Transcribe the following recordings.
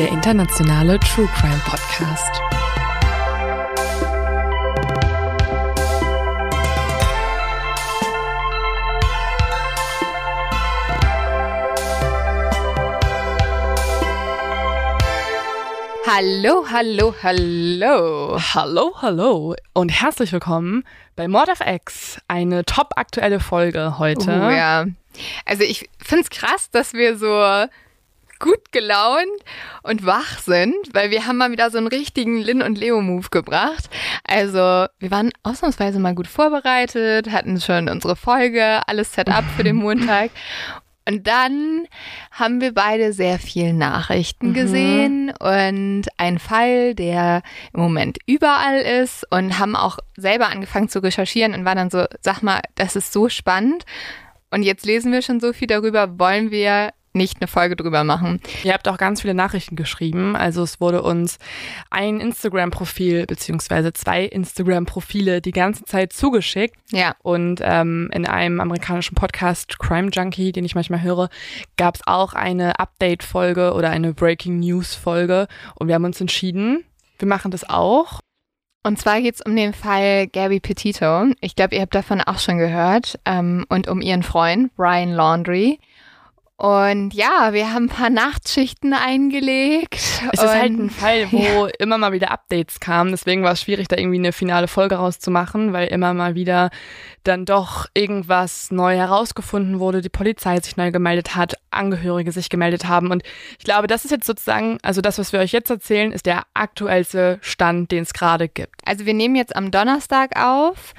Der internationale True Crime Podcast. Hallo, hallo, hallo. Hallo, hallo und herzlich willkommen bei Mord of X, eine top aktuelle Folge heute. Oh, ja. Also ich finde es krass, dass wir so gut gelaunt und wach sind, weil wir haben mal wieder so einen richtigen Lin und Leo Move gebracht. Also wir waren ausnahmsweise mal gut vorbereitet, hatten schon unsere Folge, alles set up für den Montag. Und dann haben wir beide sehr viel Nachrichten gesehen und einen Fall, der im Moment überall ist und haben auch selber angefangen zu recherchieren und waren dann so, sag mal, das ist so spannend. Und jetzt lesen wir schon so viel darüber, wollen wir nicht eine Folge drüber machen. Ihr habt auch ganz viele Nachrichten geschrieben. Also es wurde uns ein Instagram-Profil beziehungsweise zwei Instagram-Profile die ganze Zeit zugeschickt. Ja. Und ähm, in einem amerikanischen Podcast, Crime Junkie, den ich manchmal höre, gab es auch eine Update-Folge oder eine Breaking News-Folge. Und wir haben uns entschieden, wir machen das auch. Und zwar geht es um den Fall Gabby Petito. Ich glaube, ihr habt davon auch schon gehört. Ähm, und um ihren Freund, Ryan Laundry. Und ja, wir haben ein paar Nachtschichten eingelegt. Es ist halt ein Fall, wo immer mal wieder Updates kamen. Deswegen war es schwierig, da irgendwie eine finale Folge rauszumachen, weil immer mal wieder dann doch irgendwas neu herausgefunden wurde, die Polizei sich neu gemeldet hat, Angehörige sich gemeldet haben. Und ich glaube, das ist jetzt sozusagen, also das, was wir euch jetzt erzählen, ist der aktuellste Stand, den es gerade gibt. Also wir nehmen jetzt am Donnerstag auf.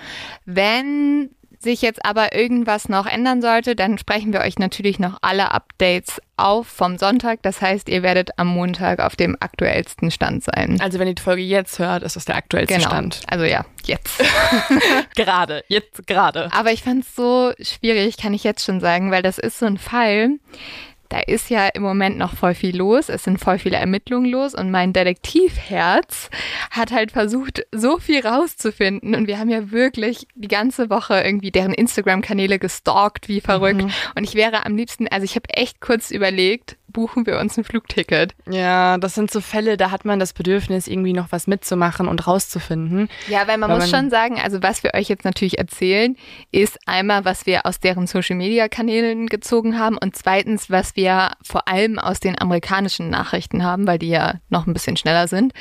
Wenn sich jetzt aber irgendwas noch ändern sollte, dann sprechen wir euch natürlich noch alle Updates auf vom Sonntag. Das heißt, ihr werdet am Montag auf dem aktuellsten Stand sein. Also wenn ihr die Folge jetzt hört, ist das der aktuellste Genau. Stand. Also ja, jetzt. Gerade, jetzt gerade. Aber ich fand es so schwierig, kann ich jetzt schon sagen, weil das ist so ein Fall, da ist ja im Moment noch voll viel los, es sind voll viele Ermittlungen los. Und mein Detektivherz hat halt versucht, so viel rauszufinden. Und wir haben ja wirklich die ganze Woche irgendwie deren Instagram-Kanäle gestalkt, wie verrückt. Und ich wäre am liebsten, also ich habe echt kurz überlegt, buchen wir uns ein Flugticket. Ja, das sind so Fälle, da hat man das Bedürfnis, irgendwie noch was mitzumachen und rauszufinden. Ja, weil man Weil muss man- schon sagen, also was wir euch jetzt natürlich erzählen, ist einmal, was wir aus deren Social-Media-Kanälen gezogen haben und zweitens, was wir vor allem aus den amerikanischen Nachrichten haben, weil die ja noch ein bisschen schneller sind.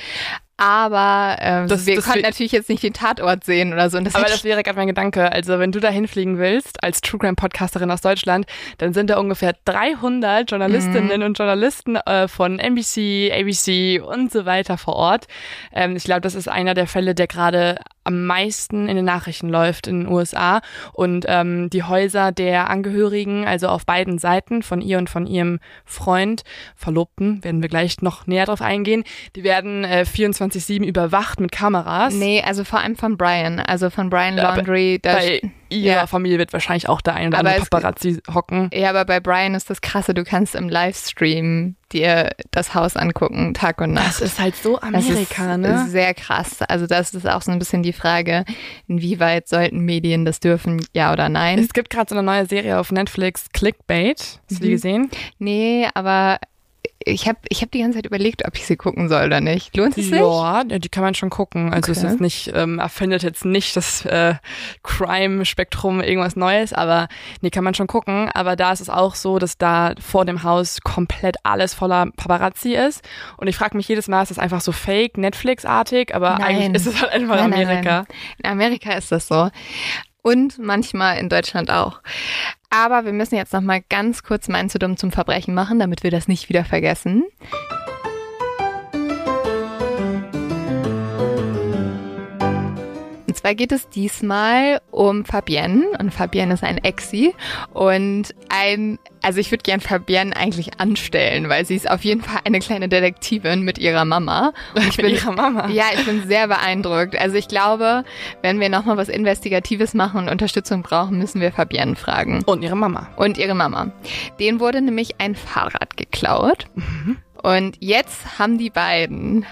Aber äh, Das- wir das konnten natürlich jetzt nicht den Tatort sehen oder so. Und das Aber das wäre gerade mein Gedanke. Also, wenn du da hinfliegen willst, als True Crime Podcasterin aus Deutschland, dann sind da ungefähr 300 Journalistinnen und Journalisten äh, von NBC, ABC und so weiter vor Ort. Ähm, ich glaube, das ist einer der Fälle, der gerade am meisten in den Nachrichten läuft in den USA. Und ähm, die Häuser der Angehörigen, also auf beiden Seiten, von ihr und von ihrem Freund, Verlobten, werden wir gleich noch näher drauf eingehen, die werden äh, 24-7 überwacht mit Kameras. Nee, also vor allem von Brian, also von Brian Ja, Laundry. da Bei ihrer Ja. Familie wird wahrscheinlich auch der ein oder Aber andere Paparazzi hocken. Ja, aber bei Brian ist das krasse, du kannst im Livestream dir das Haus angucken, Tag und Nacht. Das ist halt so Das Amerika, ist ne? sehr krass. Also das ist auch so ein bisschen die Frage, inwieweit sollten Medien das dürfen, ja oder nein? Es gibt gerade so eine neue Serie auf Netflix, Clickbait. Hast du die Mhm. gesehen? Nee, aber ich habe ich hab die ganze Zeit überlegt, ob ich sie gucken soll oder nicht. Lohnt es sich? Ja, die kann man schon gucken. Also Okay. es ist nicht, ähm, erfindet jetzt nicht das äh, Crime-Spektrum irgendwas Neues, aber nee, kann man schon gucken. Aber da ist es auch so, dass da vor dem Haus komplett alles voller Paparazzi ist. Und ich frage mich jedes Mal, ist das einfach so fake, Netflix-artig, aber Nein. eigentlich ist es halt einfach Nein, nein, Amerika. nein. In Amerika ist das so. Und manchmal in Deutschland auch. Aber wir müssen jetzt noch mal ganz kurz mein zu dumm zum Verbrechen machen, damit wir das nicht wieder vergessen. Zwar geht es diesmal um Fabienne. Und Fabienne ist ein Exi. Und ein, also ich würde gern Fabienne eigentlich anstellen, weil sie ist auf jeden Fall eine kleine Detektivin mit ihrer Mama. Und ich Mit ihrer Mama. ja, ich bin sehr beeindruckt. Also ich glaube, wenn wir nochmal was Investigatives machen und Unterstützung brauchen, müssen wir Fabienne fragen. Und ihre Mama. Und ihre Mama. Denen wurde nämlich ein Fahrrad geklaut. Und jetzt haben die beiden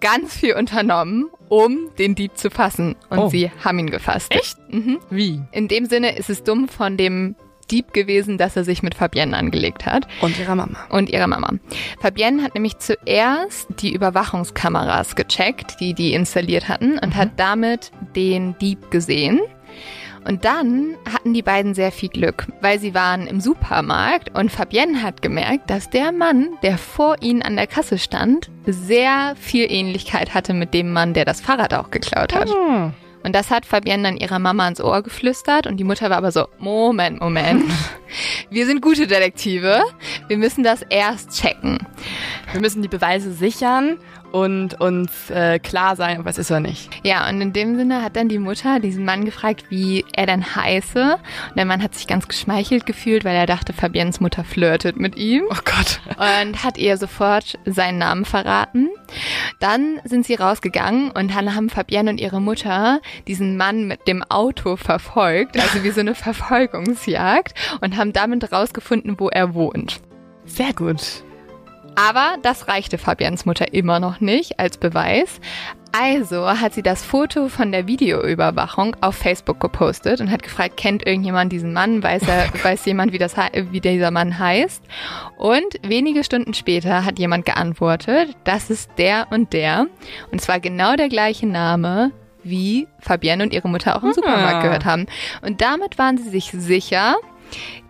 ganz viel unternommen, um den Dieb zu fassen. Und Oh. sie haben ihn gefasst. Echt? Mhm. Wie? In dem Sinne ist es dumm von dem Dieb gewesen, dass er sich mit Fabienne angelegt hat Und ihrer Mama. und ihrer Mama. Fabienne hat nämlich zuerst die Überwachungskameras gecheckt, die die installiert hatten und hat damit den Dieb gesehen. Und dann hatten die beiden sehr viel Glück, weil sie waren im Supermarkt und Fabienne hat gemerkt, dass der Mann, der vor ihnen an der Kasse stand, sehr viel Ähnlichkeit hatte mit dem Mann, der das Fahrrad auch geklaut hat. Hm. Und das hat Fabienne dann ihrer Mama ins Ohr geflüstert und die Mutter war aber so, Moment, Moment. Wir sind gute Detektive. Wir müssen das erst checken. Wir müssen die Beweise sichern und uns äh, klar sein, ob es ist oder nicht. Ja, und in dem Sinne hat dann die Mutter diesen Mann gefragt, wie er denn heiße. Und der Mann hat sich ganz geschmeichelt gefühlt, weil er dachte, Fabiennes Mutter flirtet mit ihm. Oh Gott. und hat ihr sofort seinen Namen verraten. Dann sind sie rausgegangen und dann haben Fabienne und ihre Mutter diesen Mann mit dem Auto verfolgt, also wie so eine Verfolgungsjagd und haben damit rausgefunden, wo er wohnt. Sehr gut. Aber das reichte Fabians Mutter immer noch nicht als Beweis. Also hat sie das Foto von der Videoüberwachung auf Facebook gepostet und hat gefragt, kennt irgendjemand diesen Mann? Weiß, er, weiß jemand, wie, das, wie dieser Mann heißt? Und wenige Stunden später hat jemand geantwortet, das ist der und der. Und zwar genau der gleiche Name, wie Fabienne und ihre Mutter auch im Ah. Supermarkt gehört haben. Und damit waren sie sich sicher,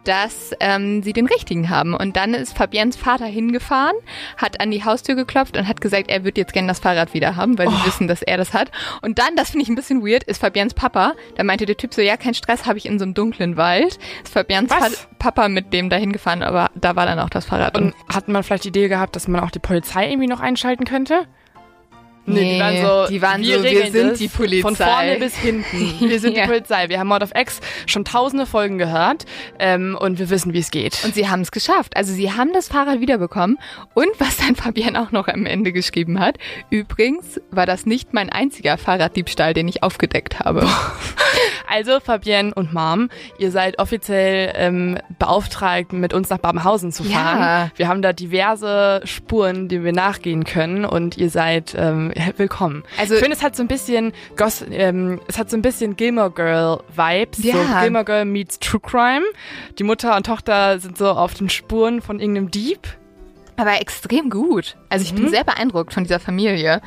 dass ähm, sie den richtigen haben. Und dann ist Fabiens Vater hingefahren, hat an die Haustür geklopft und hat gesagt, er wird jetzt gerne das Fahrrad wieder haben, weil sie wissen, dass er das hat. Und dann, das finde ich ein bisschen weird, ist Fabiens Papa. Da meinte der Typ so, ja, kein Stress, habe ich in so einem dunklen Wald. Ist Fabiens? Fa Papa mit dem da hingefahren, aber da war dann auch das Fahrrad. Und hat man vielleicht die Idee gehabt, dass man auch die Polizei irgendwie noch einschalten könnte? Nee, die waren so, die waren so, wir regeln sind die Polizei. Von vorne bis hinten. Wir sind Ja. die Polizei. Wir haben Mord of X schon tausende Folgen gehört ähm, und wir wissen, wie es geht. Und sie haben es geschafft. Also sie haben das Fahrrad wiederbekommen. Und was dann Fabian auch noch am Ende geschrieben hat, übrigens war das nicht mein einziger Fahrraddiebstahl, den ich aufgedeckt habe. Also Fabienne und Mom, ihr seid offiziell ähm, beauftragt, mit uns nach Babenhausen zu fahren. Ja. Wir haben da diverse Spuren, die wir nachgehen können und ihr seid ähm, willkommen. Also- ich finde, es hat so ein bisschen Gos ähm, es hat so ein bisschen Gilmore Girl Vibes. So Ja. Gilmore Girl meets True Crime. Die Mutter und Tochter sind so auf den Spuren von irgendeinem Dieb. Aber extrem gut. Also ich bin sehr beeindruckt von dieser Familie.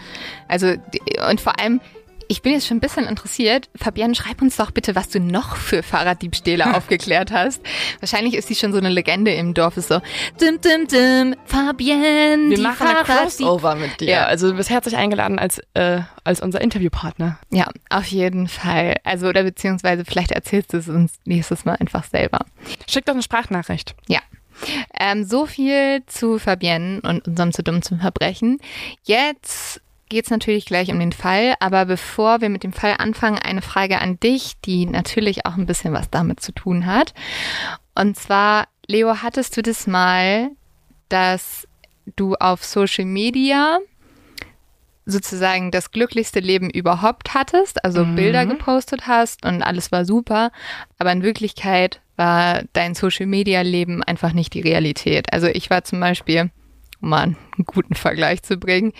Also, die- und vor allem, ich bin jetzt schon ein bisschen interessiert. Fabian, schreib uns doch bitte, was du noch für Fahrraddiebstähle aufgeklärt hast. Wahrscheinlich ist sie schon so eine Legende im Dorf. Ist so, dim, dim, dim, Fabienne, Wir die machen ein Crossover mit dir. Ja. Also du bist herzlich eingeladen als, äh, als unser Interviewpartner. Ja, auf jeden Fall. Also, oder beziehungsweise vielleicht erzählst du es uns nächstes Mal einfach selber. Schick doch eine Sprachnachricht. Ja. Ähm, so viel zu Fabienne und unserem zu dumm zum Verbrechen. Jetzt geht's natürlich gleich um den Fall, aber bevor wir mit dem Fall anfangen, eine Frage an dich, die natürlich auch ein bisschen was damit zu tun hat. Und zwar, Leo, hattest du das mal, dass du auf Social Media sozusagen das glücklichste Leben überhaupt hattest, also Bilder gepostet hast und alles war super, aber in Wirklichkeit war dein Social Media Leben einfach nicht die Realität. Also ich war zum Beispiel um mal einen guten Vergleich zu bringen.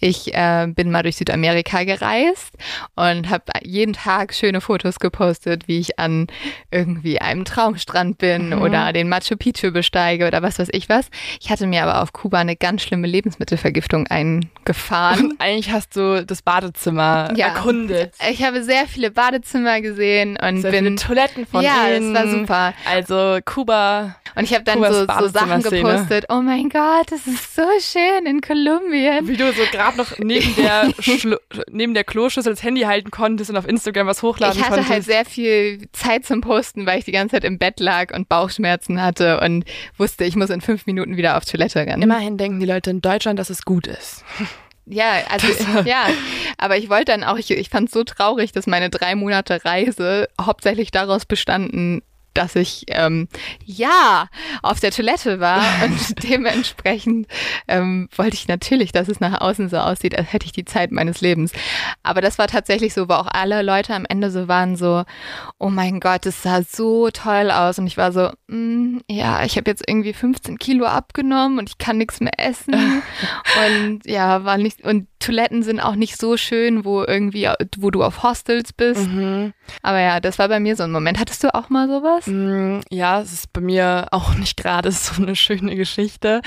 Ich äh, bin mal durch Südamerika gereist und habe jeden Tag schöne Fotos gepostet, wie ich an irgendwie einem Traumstrand bin mhm. oder den Machu Picchu besteige oder was weiß ich was. Ich hatte mir aber auf Kuba eine ganz schlimme Lebensmittelvergiftung eingefahren. Und eigentlich hast du das Badezimmer ja. erkundet. Ich habe sehr viele Badezimmer gesehen und sehr bin Toiletten von ja, innen. Ja, das war super. Also Kuba. Und ich habe dann so, so Sachen gepostet. Oh mein Gott, das ist so schön in Kolumbien. Wie du so gerade noch neben der neben der Kloschüssel das Handy halten konntest und auf Instagram was hochladen konntest. Ich hatte halt sehr viel Zeit zum Posten, weil ich die ganze Zeit im Bett lag und Bauchschmerzen hatte und wusste, ich muss in fünf Minuten wieder auf Toilette rennen. Immerhin denken die Leute in Deutschland, dass es gut ist. Ja, also ja, aber ich wollte dann auch, ich, ich fand es so traurig, dass meine drei Monate Reise hauptsächlich daraus bestanden, dass ich ähm, ja auf der Toilette war und dementsprechend ähm, wollte ich natürlich, dass es nach außen so aussieht, als hätte ich die Zeit meines Lebens. Aber das war tatsächlich so, wo auch alle Leute am Ende so waren so, oh mein Gott, es sah so toll aus und ich war so, mm, ja, ich habe jetzt irgendwie 15 Kilo abgenommen und ich kann nichts mehr essen und ja, war nicht und Toiletten sind auch nicht so schön, wo irgendwie, wo du auf Hostels bist. Mhm. Aber ja, das war bei mir so ein Moment. Hattest du auch mal sowas? Mm, ja, es ist bei mir auch nicht gerade so eine schöne Geschichte.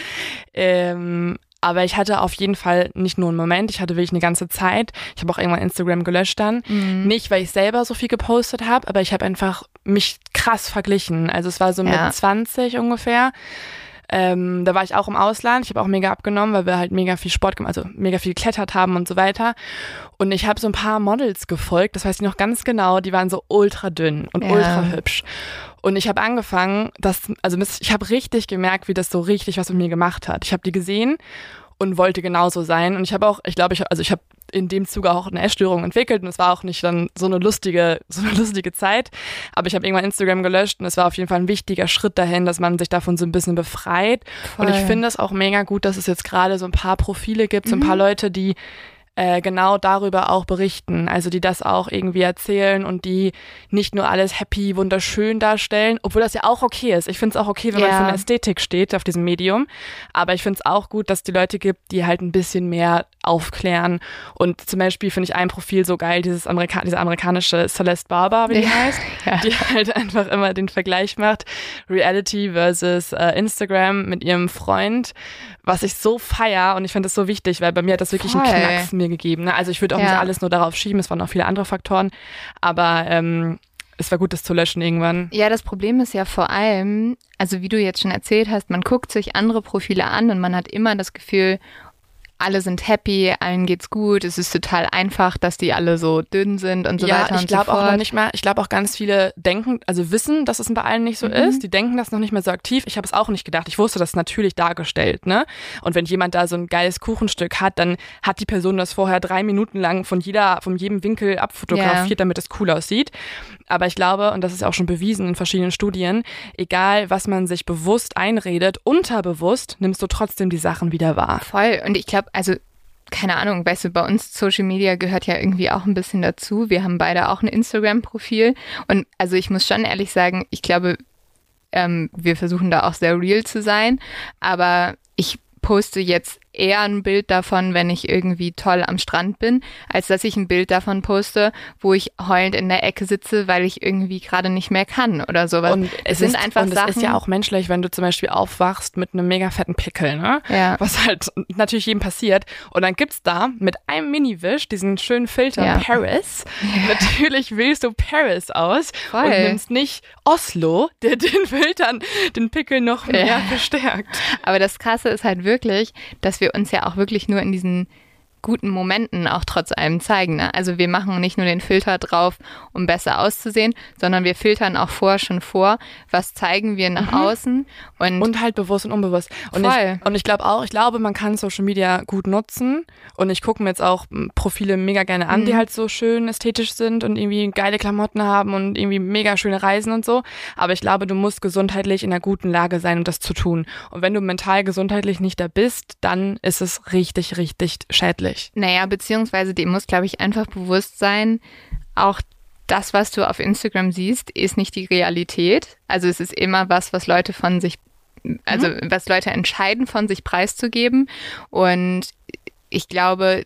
Ähm, aber ich hatte auf jeden Fall nicht nur einen Moment, ich hatte wirklich eine ganze Zeit. Ich habe auch irgendwann Instagram gelöscht dann. Mhm. Nicht, weil ich selber so viel gepostet habe, aber ich habe einfach mich krass verglichen. Also es war so ja. mit 20 ungefähr. Ähm, da war ich auch im Ausland. Ich habe auch mega abgenommen, weil wir halt mega viel Sport gemacht, also mega viel geklettert haben und so weiter. Und ich habe so ein paar Models gefolgt, das weiß ich noch ganz genau, die waren so ultra dünn und ja. ultra hübsch. Und ich habe angefangen, das, also ich habe richtig gemerkt, wie das so richtig was mit mir gemacht hat. Ich habe die gesehen und wollte genauso sein. Und ich habe auch, ich glaube, ich, also ich habe in dem Zuge auch eine Essstörung entwickelt und es war auch nicht dann so eine lustige, so eine lustige Zeit. Aber ich habe irgendwann Instagram gelöscht und es war auf jeden Fall ein wichtiger Schritt dahin, dass man sich davon so ein bisschen befreit. Voll. Und ich finde es auch mega gut, dass es jetzt gerade so ein paar Profile gibt, so ein paar mhm. Leute, die äh, genau darüber auch berichten. Also die das auch irgendwie erzählen und die nicht nur alles happy, wunderschön darstellen, obwohl das ja auch okay ist. Ich finde es auch okay, wenn ja. man eine Ästhetik steht auf diesem Medium. Aber ich finde es auch gut, dass es die Leute gibt, die halt ein bisschen mehr aufklären. Und zum Beispiel finde ich ein Profil so geil, dieses Amerika diese amerikanische Celeste Barber, wie die ja. heißt, ja. die halt einfach immer den Vergleich macht, Reality versus äh, Instagram mit ihrem Freund, was ich so feier und ich finde das so wichtig, weil bei mir hat das wirklich Voll. einen Knacks mir gegeben. Ne? Also ich würde auch ja. nicht alles nur darauf schieben, es waren auch viele andere Faktoren, aber ähm, es war gut, das zu löschen irgendwann. Ja, das Problem ist ja vor allem, also wie du jetzt schon erzählt hast, man guckt sich andere Profile an und man hat immer das Gefühl, alle sind happy, allen geht's gut, es ist total einfach, dass die alle so dünn sind und so ja, weiter und ich glaube auch noch nicht mal, ich glaube auch ganz viele denken, also wissen, dass es bei allen nicht so mhm. ist, die denken das noch nicht mehr so aktiv. Ich habe es auch nicht gedacht. Ich wusste das natürlich dargestellt, ne? Und wenn jemand da so ein geiles Kuchenstück hat, dann hat die Person das vorher drei Minuten lang von jeder, von jedem Winkel abfotografiert, yeah. damit es cool aussieht. Aber ich glaube, und das ist auch schon bewiesen in verschiedenen Studien, egal was man sich bewusst einredet, unterbewusst nimmst du trotzdem die Sachen wieder wahr. Voll. Und ich glaube, also keine Ahnung, weißt du, bei uns Social Media gehört ja irgendwie auch ein bisschen dazu. Wir haben beide auch ein Instagram-Profil. Und also ich muss schon ehrlich sagen, ich glaube, ähm, wir versuchen da auch sehr real zu sein. Aber ich poste jetzt eher ein Bild davon, wenn ich irgendwie toll am Strand bin, als dass ich ein Bild davon poste, wo ich heulend in der Ecke sitze, weil ich irgendwie gerade nicht mehr kann oder sowas. Und es, sind ist, einfach und Sachen. Es ist ja auch menschlich, wenn du zum Beispiel aufwachst mit einem mega fetten Pickel, ne? Ja. Was halt natürlich jedem passiert. Und dann gibt's da mit einem Mini-Wisch diesen schönen Filter ja. Paris. Ja. Natürlich wählst du Paris aus Voll. und nimmst nicht Oslo, der den Filtern den Pickel noch mehr ja. verstärkt. Aber das Krasse ist halt wirklich, dass wir wir uns ja auch wirklich nur in diesen guten Momenten auch trotz allem zeigen. Ne? Also wir machen nicht nur den Filter drauf, um besser auszusehen, sondern wir filtern auch vorher schon vor, was zeigen wir nach mhm. außen und, und halt bewusst und unbewusst. Und voll. ich, und ich glaube auch, ich glaube, man kann Social Media gut nutzen und ich gucke mir jetzt auch Profile mega gerne an, mhm. die halt so schön ästhetisch sind und irgendwie geile Klamotten haben und irgendwie mega schöne Reisen und so. Aber ich glaube, du musst gesundheitlich in einer guten Lage sein, um das zu tun. Und wenn du mental gesundheitlich nicht da bist, dann ist es richtig, richtig schädlich möglich. Naja, beziehungsweise dem muss, glaube ich, einfach bewusst sein, auch das, was du auf Instagram siehst, ist nicht die Realität. Also es ist immer was, was Leute von sich also mhm. was Leute entscheiden, von sich preiszugeben. Und ich glaube,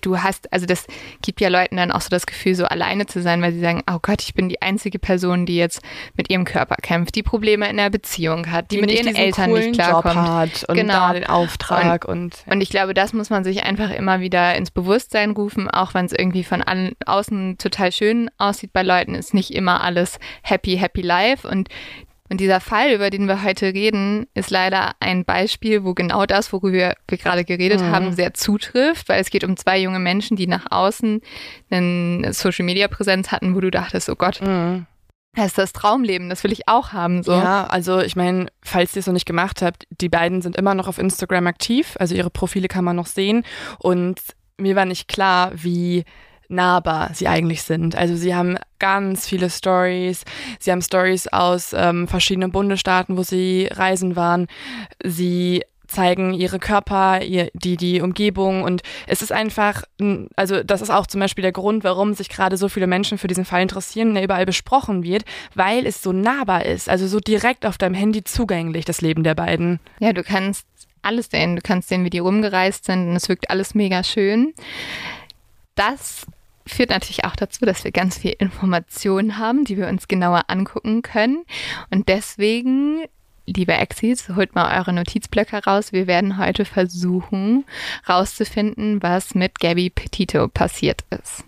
du hast, also das gibt ja Leuten dann auch so das Gefühl, so alleine zu sein, weil sie sagen, oh Gott, ich bin die einzige Person, die jetzt mit ihrem Körper kämpft, die Probleme in der Beziehung hat, die, die mit ihren Eltern nicht klarkommt. Job hat und genau. da den Auftrag und, und, und ich glaube, das muss man sich einfach immer wieder ins Bewusstsein rufen, auch wenn es irgendwie von an, außen total schön aussieht bei Leuten, ist nicht immer alles happy, happy life und und dieser Fall, über den wir heute reden, ist leider ein Beispiel, wo genau das, worüber wir gerade geredet mhm. haben, sehr zutrifft, weil es geht um zwei junge Menschen, die nach außen eine Social-Media-Präsenz hatten, wo du dachtest, oh Gott, mhm. Das ist das Traumleben, das will ich auch haben. So. Ja, also ich meine, falls ihr es noch nicht gemacht habt, die beiden sind immer noch auf Instagram aktiv, also ihre Profile kann man noch sehen. Und mir war nicht klar, wie nahbar sie eigentlich sind. Also sie haben ganz viele Stories. Sie haben Stories aus ähm, verschiedenen Bundesstaaten, wo sie reisen waren. Sie zeigen ihre Körper, ihr, die, die Umgebung und es ist einfach, also das ist auch zum Beispiel der Grund, warum sich gerade so viele Menschen für diesen Fall interessieren, der überall besprochen wird, weil es so nahbar ist, also so direkt auf deinem Handy zugänglich, das Leben der beiden. Ja, du kannst alles sehen, du kannst sehen, wie die rumgereist sind und es wirkt alles mega schön. Das führt natürlich auch dazu, dass wir ganz viel Informationen haben, die wir uns genauer angucken können. Und deswegen, liebe Exis, holt mal eure Notizblöcke raus. Wir werden heute versuchen, rauszufinden, was mit Gabby Petito passiert ist.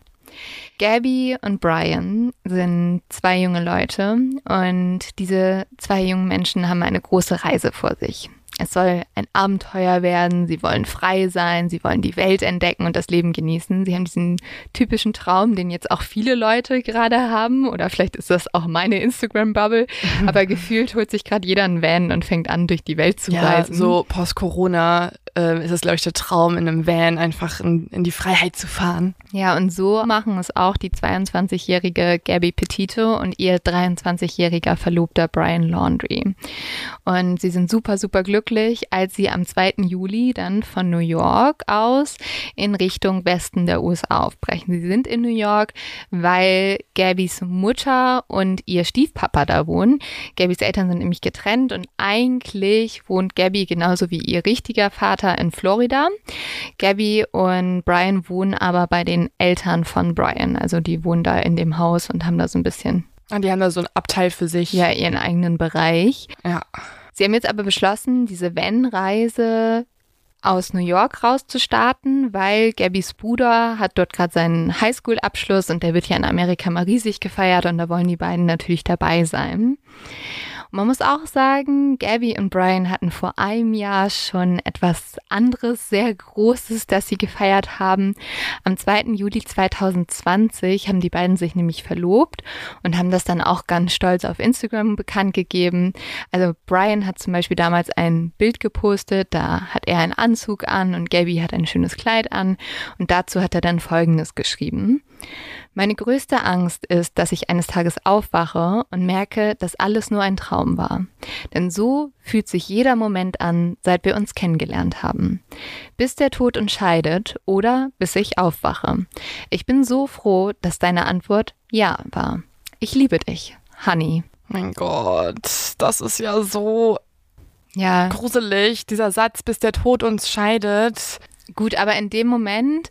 Gabby und Brian sind zwei junge Leute und diese zwei jungen Menschen haben eine große Reise vor sich. Es soll ein Abenteuer werden, sie wollen frei sein, sie wollen die Welt entdecken und das Leben genießen. Sie haben diesen typischen Traum, den jetzt auch viele Leute gerade haben, oder vielleicht ist das auch meine Instagram-Bubble, aber gefühlt holt sich gerade jeder einen Van und fängt an, durch die Welt zu ja, reisen. So post-Corona äh, ist es, glaube ich, der Traum, in einem Van einfach in, in die Freiheit zu fahren. Ja, und so machen es auch die 22-jährige Gabby Petito und ihr 23-jähriger Verlobter Brian Laundry. Und sie sind super, super glücklich, als sie am 2. Juli dann von New York aus in Richtung Westen der USA aufbrechen. Sie sind in New York, weil Gabbys Mutter und ihr Stiefpapa da wohnen. Gabbys Eltern sind nämlich getrennt und eigentlich wohnt Gabby genauso wie ihr richtiger Vater Vater in Florida. Gabby und Brian wohnen aber bei den Eltern von Brian. Also die wohnen da in dem Haus und haben da so ein bisschen. Ah, die haben da so ein Abteil für sich. Ja, ihren eigenen Bereich. Ja. Sie haben jetzt aber beschlossen, diese Van-Reise aus New York rauszustarten, weil Gabbys Bruder hat dort gerade seinen Highschool-Abschluss und der wird ja in Amerika mal riesig gefeiert und da wollen die beiden natürlich dabei sein. Man muss auch sagen, Gabby und Brian hatten vor einem Jahr schon etwas anderes, sehr Großes, das sie gefeiert haben. Am 2. Juli 2020 haben die beiden sich nämlich verlobt und haben das dann auch ganz stolz auf Instagram bekannt gegeben. Also Brian hat zum Beispiel damals ein Bild gepostet, da hat er einen Anzug an und Gabby hat ein schönes Kleid an und dazu hat er dann Folgendes geschrieben. Meine größte Angst ist, dass ich eines Tages aufwache und merke, dass alles nur ein Traum war. Denn so fühlt sich jeder Moment an, seit wir uns kennengelernt haben. Bis der Tod uns scheidet oder bis ich aufwache. Ich bin so froh, dass deine Antwort Ja war. Ich liebe dich, Honey. Mein Gott, das ist ja so ja. gruselig, dieser Satz, bis der Tod uns scheidet. Gut, aber in dem Moment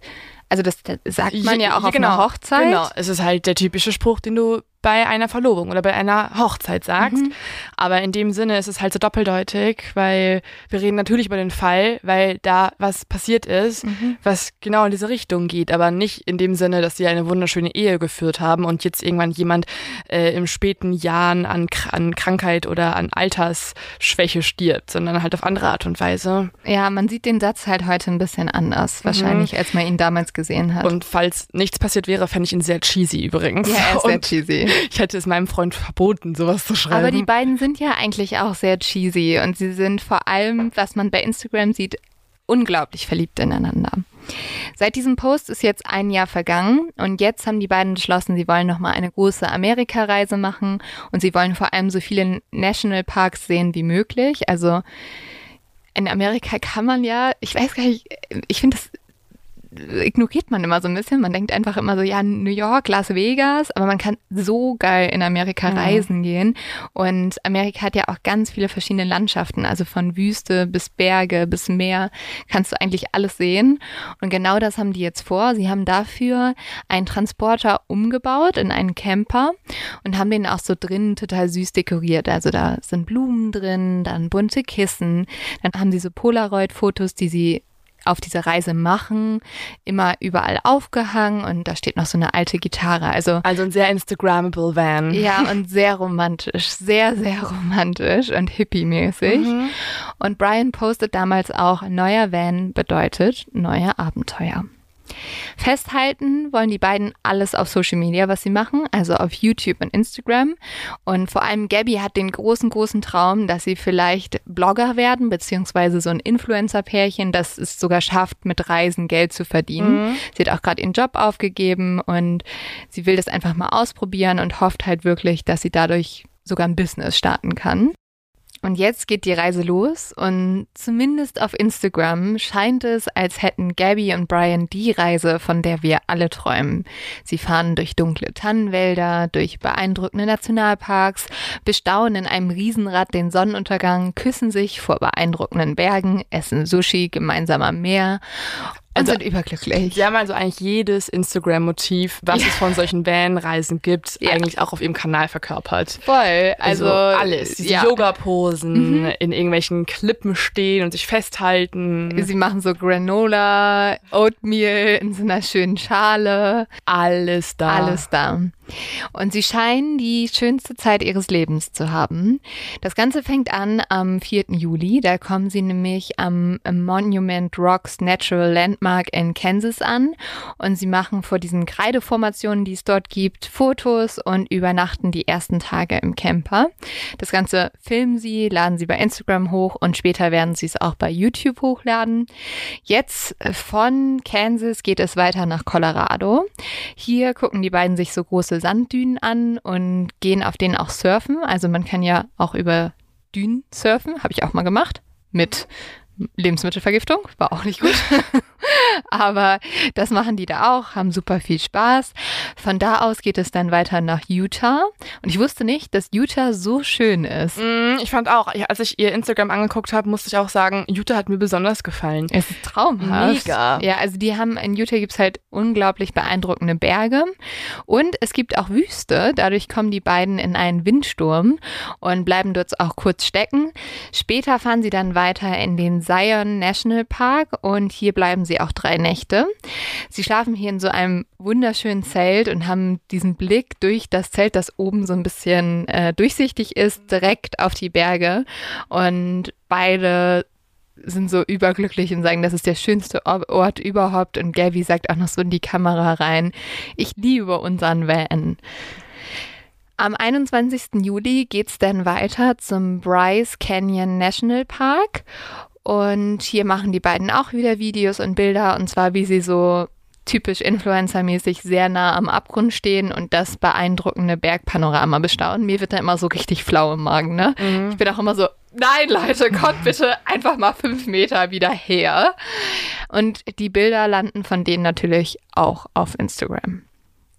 also das, das sagt man ja, ja auch auf genau, einer Hochzeit. Genau, es ist halt der typische Spruch, den du bei einer Verlobung oder bei einer Hochzeit sagst. Mhm. Aber in dem Sinne ist es halt so doppeldeutig, weil wir reden natürlich über den Fall, weil da was passiert ist, mhm. was genau in diese Richtung geht, aber nicht in dem Sinne, dass sie eine wunderschöne Ehe geführt haben und jetzt irgendwann jemand äh, im späten Jahren an, an Krankheit oder an Altersschwäche stirbt, sondern halt auf andere Art und Weise. Ja, man sieht den Satz halt heute ein bisschen anders, mhm. wahrscheinlich, als man ihn damals gesehen hat. Und falls nichts passiert wäre, fände ich ihn sehr cheesy übrigens. Ja, er ist sehr cheesy. Ich hätte es meinem Freund verboten, sowas zu schreiben. Aber die beiden sind ja eigentlich auch sehr cheesy und sie sind vor allem, was man bei Instagram sieht, unglaublich verliebt ineinander. Seit diesem Post ist jetzt ein Jahr vergangen und jetzt haben die beiden beschlossen, sie wollen nochmal eine große Amerikareise machen und sie wollen vor allem so viele Nationalparks sehen wie möglich. Also in Amerika kann man ja, ich weiß gar nicht, ich finde das ignoriert man immer so ein bisschen. Man denkt einfach immer so, ja, New York, Las Vegas, aber man kann so geil in Amerika Mhm. reisen gehen. Und Amerika hat ja auch ganz viele verschiedene Landschaften, also von Wüste bis Berge bis Meer kannst du eigentlich alles sehen. Und genau das haben die jetzt vor. Sie haben dafür einen Transporter umgebaut in einen Camper und haben den auch so drin total süß dekoriert. Also da sind Blumen drin, dann bunte Kissen, dann haben sie so Polaroid-Fotos, die sie auf dieser Reise machen, immer überall aufgehangen und da steht noch so eine alte Gitarre. Also Also ein sehr Instagrammable Van. ja, und sehr romantisch, sehr, sehr romantisch und hippie-mäßig. Mhm. Und Brian postet damals auch, neuer Van bedeutet neue Abenteuer. Festhalten wollen die beiden alles auf Social Media, was sie machen, also auf YouTube und Instagram. Und vor allem Gabby hat den großen, großen Traum, dass sie vielleicht Blogger werden, beziehungsweise so ein Influencer-Pärchen, das es sogar schafft, mit Reisen Geld zu verdienen. Sie hat auch gerade ihren Job aufgegeben und sie will das einfach mal ausprobieren und hofft halt wirklich, dass sie dadurch sogar ein Business starten kann. Und jetzt geht die Reise los und zumindest auf Instagram scheint es, als hätten Gabby und Brian die Reise, von der wir alle träumen. Sie fahren durch dunkle Tannenwälder, durch beeindruckende Nationalparks, bestaunen in einem Riesenrad den Sonnenuntergang, küssen sich vor beeindruckenden Bergen, essen Sushi gemeinsam am Meer und Also- sind überglücklich. Sie haben also eigentlich jedes Instagram-Motiv, was es von solchen Van-Reisen gibt, Ja. eigentlich auch auf ihrem Kanal verkörpert. Voll, Also, also, alles. Diese ja. Mhm. Yoga-Posen, in irgendwelchen Klippen stehen und sich festhalten. Sie machen so Granola, Oatmeal in so einer schönen Schale. Alles da. Alles da. Und sie scheinen die schönste Zeit ihres Lebens zu haben. Das Ganze fängt an am 4. Juli. Da kommen sie nämlich am Monument Rocks Natural Landmark in Kansas an. Und sie machen vor diesen Kreideformationen, die es dort gibt, Fotos und übernachten die ersten Tage im Camper. Das Ganze filmen sie, laden sie bei Instagram hoch und später werden sie es auch bei YouTube hochladen. Jetzt von Kansas geht es weiter nach Colorado. Hier gucken die beiden sich so große Sanddünen an und gehen auf denen auch surfen. Also man kann ja auch über Dünen surfen, habe ich auch mal gemacht mit Lebensmittelvergiftung, war auch nicht gut. Aber das machen die da auch, haben super viel Spaß. Von da aus geht es dann weiter nach Utah. Und ich wusste nicht, dass Utah so schön ist. Mm, Ich fand auch, als ich ihr Instagram angeguckt habe, musste ich auch sagen, Utah hat mir besonders gefallen. Es ist traumhaft. Mega. Ja, also die haben in Utah gibt's halt unglaublich beeindruckende Berge und es gibt auch Wüste. Dadurch kommen die beiden in einen Windsturm und bleiben dort auch kurz stecken. Später fahren sie dann weiter in den Zion National Park und hier bleiben sie auch drei Nächte. Sie schlafen hier in so einem wunderschönen Zelt und haben diesen Blick durch das Zelt, das oben so ein bisschen äh, durchsichtig ist, direkt auf die Berge und beide sind so überglücklich und sagen, das ist der schönste Or- Ort überhaupt. Und Gabby sagt auch noch so in die Kamera rein, ich liebe unseren Van. Am 21. Juli geht's dann weiter zum Bryce Canyon National Park. Und hier machen die beiden auch wieder Videos und Bilder. Und zwar, wie sie so typisch Influencer-mäßig sehr nah am Abgrund stehen und das beeindruckende Bergpanorama bestaunen. Mir wird da immer so richtig flau im Magen, ne? Ich bin auch immer so, nein, Leute, kommt bitte einfach mal fünf Meter wieder her. Und die Bilder landen von denen natürlich auch auf Instagram.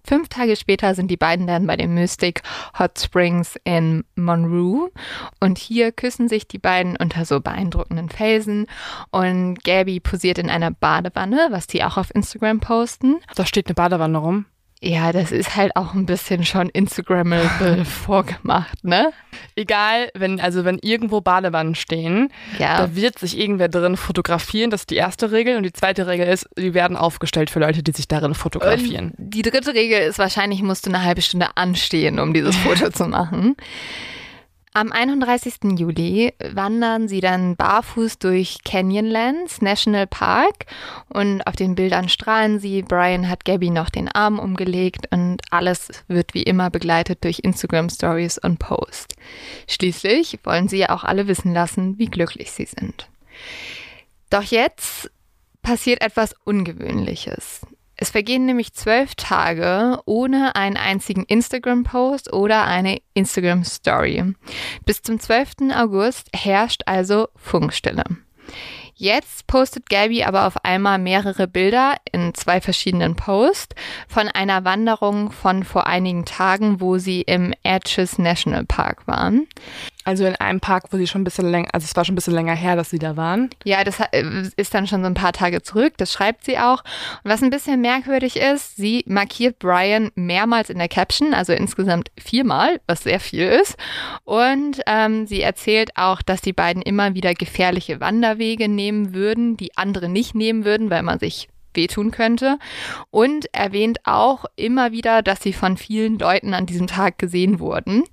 Fünf Tage später sind die beiden dann bei den Mystic Hot Springs in Monroe und hier küssen sich die beiden unter so beeindruckenden Felsen und Gabby posiert in einer Badewanne, was die auch auf Instagram posten. Da steht eine Badewanne rum. Ja, das ist halt auch ein bisschen schon Instagrammable vorgemacht, ne? Egal, wenn, also wenn irgendwo Badewannen stehen, Ja. da wird sich irgendwer drin fotografieren. Das ist die erste Regel. Und die zweite Regel ist, die werden aufgestellt für Leute, die sich darin fotografieren. Und die dritte Regel ist wahrscheinlich, musst du eine halbe Stunde anstehen, um dieses Foto zu machen. Am 31. Juli wandern sie dann barfuß durch Canyonlands National Park und auf den Bildern strahlen sie. Brian hat Gabby noch den Arm umgelegt und alles wird wie immer begleitet durch Instagram Stories und Post. Schließlich wollen sie ja auch alle wissen lassen, wie glücklich sie sind. Doch jetzt passiert etwas Ungewöhnliches. Es vergehen nämlich zwölf Tage ohne einen einzigen Instagram-Post oder eine Instagram-Story. Bis zum 12. August herrscht also Funkstille. Jetzt postet Gabby aber auf einmal mehrere Bilder in zwei verschiedenen Posts von einer Wanderung von vor einigen Tagen, wo sie im Arches National Park waren. Also in einem Park, wo sie schon ein bisschen länger, also es war schon ein bisschen länger her, dass sie da waren. Ja, das äh, ist dann schon so ein paar Tage zurück, das schreibt sie auch. Und was ein bisschen merkwürdig ist, sie markiert Brian mehrmals in der Caption, also insgesamt viermal, was sehr viel ist. Und ähm, sie erzählt auch, dass die beiden immer wieder gefährliche Wanderwege nehmen würden, die andere nicht nehmen würden, weil man sich wehtun könnte. Und erwähnt auch immer wieder, dass sie von vielen Leuten an diesem Tag gesehen wurden.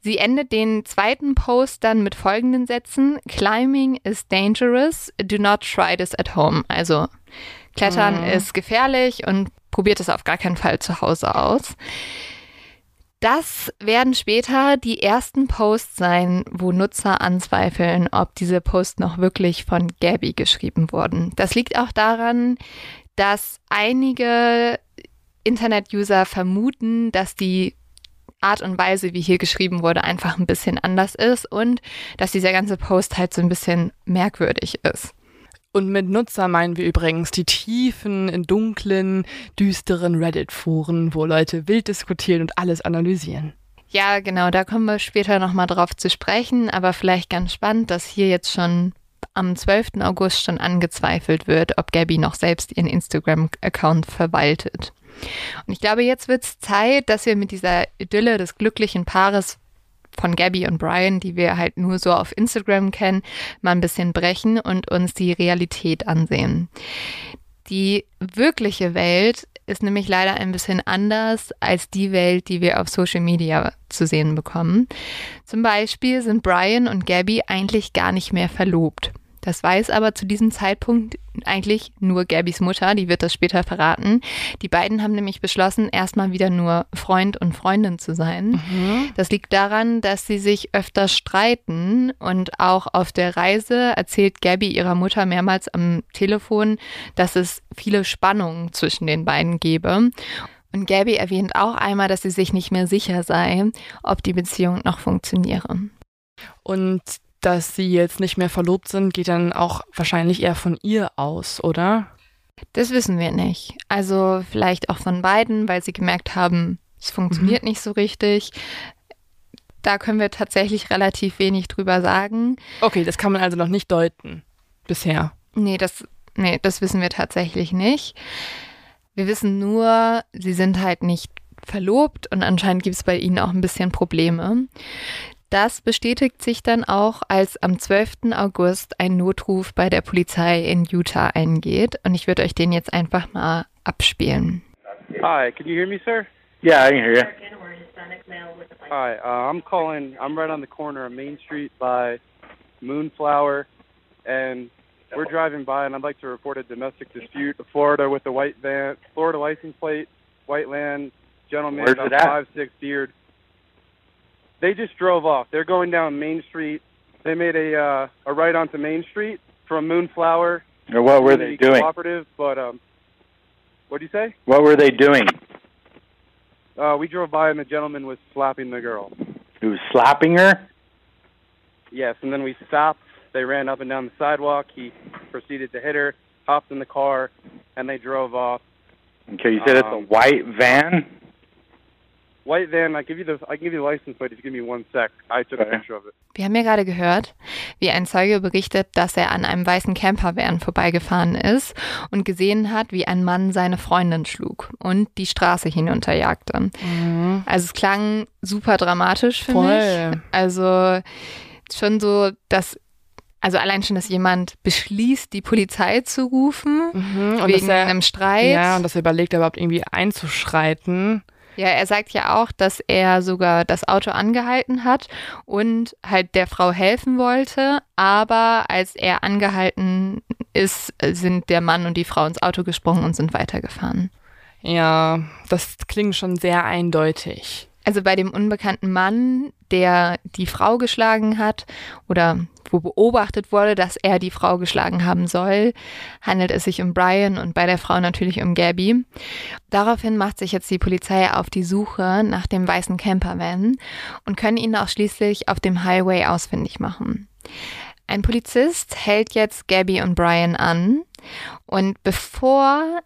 Sie endet den zweiten Post dann mit folgenden Sätzen. Climbing is dangerous. Do not try this at home. Also Klettern mhm. ist gefährlich und probiert es auf gar keinen Fall zu Hause aus. Das werden später die ersten Posts sein, wo Nutzer anzweifeln, ob diese Posts noch wirklich von Gabby geschrieben wurden. Das liegt auch daran, dass einige Internet-User vermuten, dass die Art und Weise, wie hier geschrieben wurde, einfach ein bisschen anders ist und dass dieser ganze Post halt so ein bisschen merkwürdig ist. Und mit Nutzer meinen wir übrigens die tiefen, dunklen, düsteren Reddit-Foren, wo Leute wild diskutieren und alles analysieren. Ja, genau, da kommen wir später nochmal drauf zu sprechen, aber vielleicht ganz spannend, dass hier jetzt schon am 12. August schon angezweifelt wird, ob Gabby noch selbst ihren Instagram-Account verwaltet. Und ich glaube, jetzt wird es Zeit, dass wir mit dieser Idylle des glücklichen Paares von Gabby und Brian, die wir halt nur so auf Instagram kennen, mal ein bisschen brechen und uns die Realität ansehen. Die wirkliche Welt ist nämlich leider ein bisschen anders als die Welt, die wir auf Social Media zu sehen bekommen. Zum Beispiel sind Brian und Gabby eigentlich gar nicht mehr verlobt. Das weiß aber zu diesem Zeitpunkt eigentlich nur Gabys Mutter, die wird das später verraten. Die beiden haben nämlich beschlossen, erstmal wieder nur Freund und Freundin zu sein. Mhm. Das liegt daran, dass sie sich öfter streiten und auch auf der Reise erzählt Gabby ihrer Mutter mehrmals am Telefon, dass es viele Spannungen zwischen den beiden gebe. Und Gabby erwähnt auch einmal, dass sie sich nicht mehr sicher sei, ob die Beziehung noch funktioniere. Und dass sie jetzt nicht mehr verlobt sind, geht dann auch wahrscheinlich eher von ihr aus, oder? Das wissen wir nicht. Also vielleicht auch von beiden, weil sie gemerkt haben, es funktioniert mhm. nicht so richtig. Da können wir tatsächlich relativ wenig drüber sagen. Okay, das kann man also noch nicht deuten bisher. Nee, das, nee, das wissen wir tatsächlich nicht. Wir wissen nur, sie sind halt nicht verlobt und anscheinend gibt es bei ihnen auch ein bisschen Probleme. Das bestätigt sich dann auch, als am 12. August ein Notruf bei der Polizei in Utah eingeht. Und ich würde euch den jetzt einfach mal abspielen. Hi, can you hear me, sir? Yeah, I can hear you. Hi, uh, I'm calling. I'm right on the corner of Main Street by Moonflower, and we're driving by, and I'd like to report a domestic dispute. Florida with a white van, Florida license plate, white land, gentleman, Where's at? five six beard. They just drove off. They're going down Main Street. They made a uh, a right onto Main Street from Moonflower. Or what were they doing? Cooperative, but um, what do you say? What were they doing? Uh, we drove by and the gentleman was slapping the girl. He was slapping her? Yes, and then we stopped. They ran up and down the sidewalk. He proceeded to hit her, hopped in the car, and they drove off. Okay, you said it's a Um, white van? White van. I give you the. I can give you the license plate if you give me one sec. I took a picture of it. Wir haben ja gerade gehört, wie ein Zeuge berichtet, dass er an einem weißen Campervan vorbeigefahren ist und gesehen hat, wie ein Mann seine Freundin schlug und die Straße hinunterjagte. Mhm. Also es klang super dramatisch für Voll. mich. Also schon so, dass also allein schon, dass jemand beschließt, die Polizei zu rufen Mhm. Und wegen er, einem Streit. ja, und dass er überlegt, überhaupt irgendwie einzuschreiten. Ja, er sagt ja auch, dass er sogar das Auto angehalten hat und halt der Frau helfen wollte. Aber als er angehalten ist, sind der Mann und die Frau ins Auto gesprungen und sind weitergefahren. Ja, das klingt schon sehr eindeutig. Also bei dem unbekannten Mann, der die Frau geschlagen hat oder wo beobachtet wurde, dass er die Frau geschlagen haben soll, handelt es sich um Brian und bei der Frau natürlich um Gabby. Daraufhin macht sich jetzt die Polizei auf die Suche nach dem weißen Campervan und können ihn auch schließlich auf dem Highway ausfindig machen. Ein Polizist hält jetzt Gabby und Brian an und bevor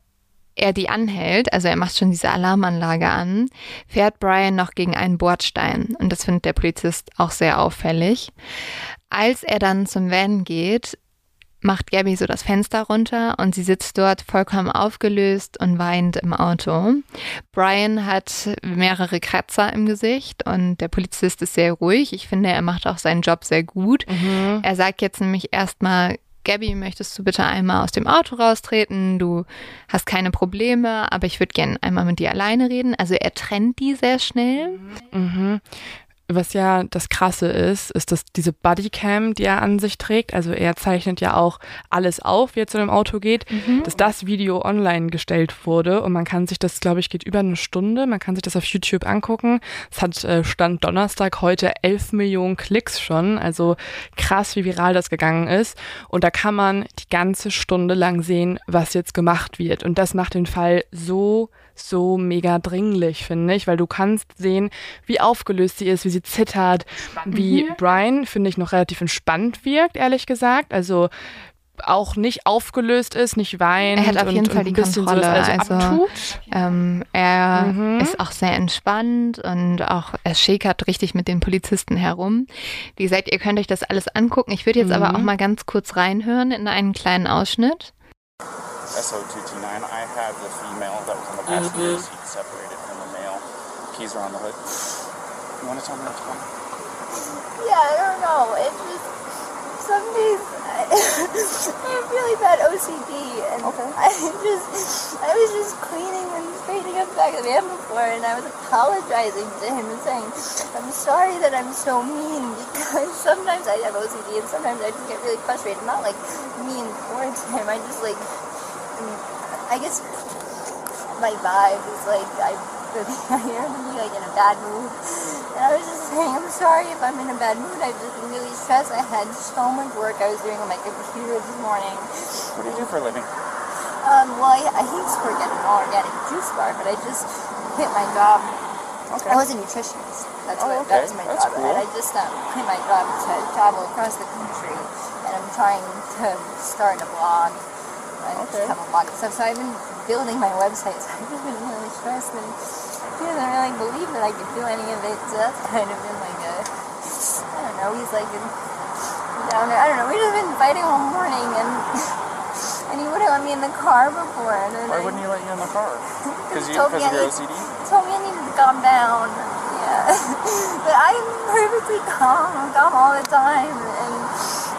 er die anhält, also er macht schon diese Alarmanlage an, fährt Brian noch gegen einen Bordstein und das findet der Polizist auch sehr auffällig. Als er dann zum Van geht, macht Gabby so das Fenster runter und sie sitzt dort vollkommen aufgelöst und weint im Auto. Brian hat mehrere Kratzer im Gesicht und der Polizist ist sehr ruhig. Ich finde, er macht auch seinen Job sehr gut. Mhm. Er sagt jetzt nämlich erstmal, Gabby, möchtest du bitte einmal aus dem Auto raustreten? Du hast keine Probleme, aber ich würde gerne einmal mit dir alleine reden. Also er trennt die sehr schnell. Mhm was ja das Krasse ist, ist, dass diese Bodycam, die er an sich trägt, also er zeichnet ja auch alles auf, wie er zu dem Auto geht, mhm. dass das Video online gestellt wurde. Und man kann sich das, glaube ich, geht über eine Stunde, man kann sich das auf YouTube angucken. Es hat äh, Stand Donnerstag heute 11 Millionen Klicks schon, also krass, wie viral das gegangen ist. Und da kann man die ganze Stunde lang sehen, was jetzt gemacht wird. Und das macht den Fall so so mega dringlich, finde ich, weil du kannst sehen, wie aufgelöst sie ist, wie sie zittert, wie mhm. Brian, finde ich, noch relativ entspannt wirkt, ehrlich gesagt. Also auch nicht aufgelöst ist, nicht weint. Er hat auf jeden und, Fall die Kontrolle. So, also, ähm, er mhm. ist auch sehr entspannt und auch er schäkert richtig mit den Polizisten herum. Wie gesagt, ihr könnt euch das alles angucken. Ich würde jetzt mhm. aber auch mal ganz kurz reinhören in einen kleinen Ausschnitt. SO229, I have the the passenger mm-hmm. seat separated from the male. Keys are on the hood. You want to tell me what's going on? Yeah, I don't know. It's just some days I, I have really bad OCD, and okay. I just I was just cleaning and straightening up the back of the van before, and I was apologizing to him and saying, "I'm sorry that I'm so mean because sometimes I have OCD and sometimes I just get really frustrated. Not like mean towards him. I just like I guess my vibe is like I I am like in a bad mood. And I was just saying, I'm sorry if I'm in a bad mood. I've just been really stressed. I had so much work I was doing on my computer this morning. What do you do for a living? Um, well, I, I work at an organic juice bar, but I just quit my job. Okay. I was a nutritionist. That's oh, what okay. that's my that's job. Cool. And I just um, quit my job to travel across the country, and I'm trying to start a blog I okay. have a lot of stuff. So I've been building my website. So I've just been really stressed and he doesn't really believe that I could do any of it. So that's kind of been like a, I don't know, he's like in, down there. I don't know. We've just been fighting all morning and and he wouldn't let me in the car before. And then Why I, wouldn't he let you in the car? Because you, because of your OCD? He told me I needed to calm down. Yeah. but I'm perfectly calm. I'm calm all the time. And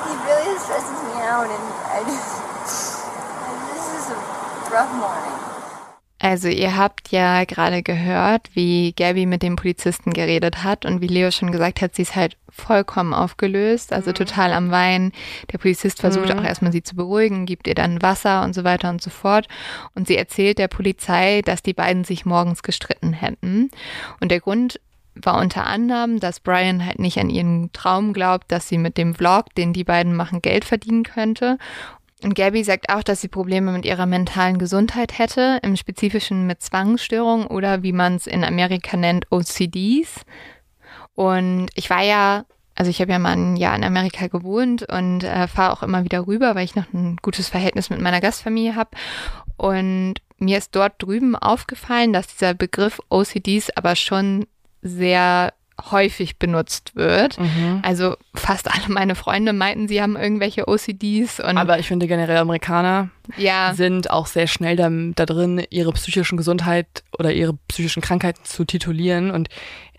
he really stresses me out. And I just, Also ihr habt ja gerade gehört, wie Gabby mit dem Polizisten geredet hat und wie Leo schon gesagt hat, sie ist halt vollkommen aufgelöst, also mhm. total am Weinen. Der Polizist versucht mhm. auch erstmal sie zu beruhigen, gibt ihr dann Wasser und so weiter und so fort. Und sie erzählt der Polizei, dass die beiden sich morgens gestritten hätten. Und der Grund war unter anderem, dass Brian halt nicht an ihren Traum glaubt, dass sie mit dem Vlog, den die beiden machen, Geld verdienen könnte und Gabby sagt auch, dass sie Probleme mit ihrer mentalen Gesundheit hätte, im Spezifischen mit Zwangsstörungen oder wie man es in Amerika nennt, OCDs. Und ich war ja, also ich habe ja mal ein Jahr in Amerika gewohnt und äh, fahre auch immer wieder rüber, weil ich noch ein gutes Verhältnis mit meiner Gastfamilie habe. Und mir ist dort drüben aufgefallen, dass dieser Begriff OCDs aber schon sehr häufig benutzt wird. Mhm. Also fast alle meine Freunde meinten, sie haben irgendwelche OCDs. Aber ich finde generell Amerikaner ja. sind auch sehr schnell da, da drin, ihre psychischen Gesundheit oder ihre psychischen Krankheiten zu titulieren. Und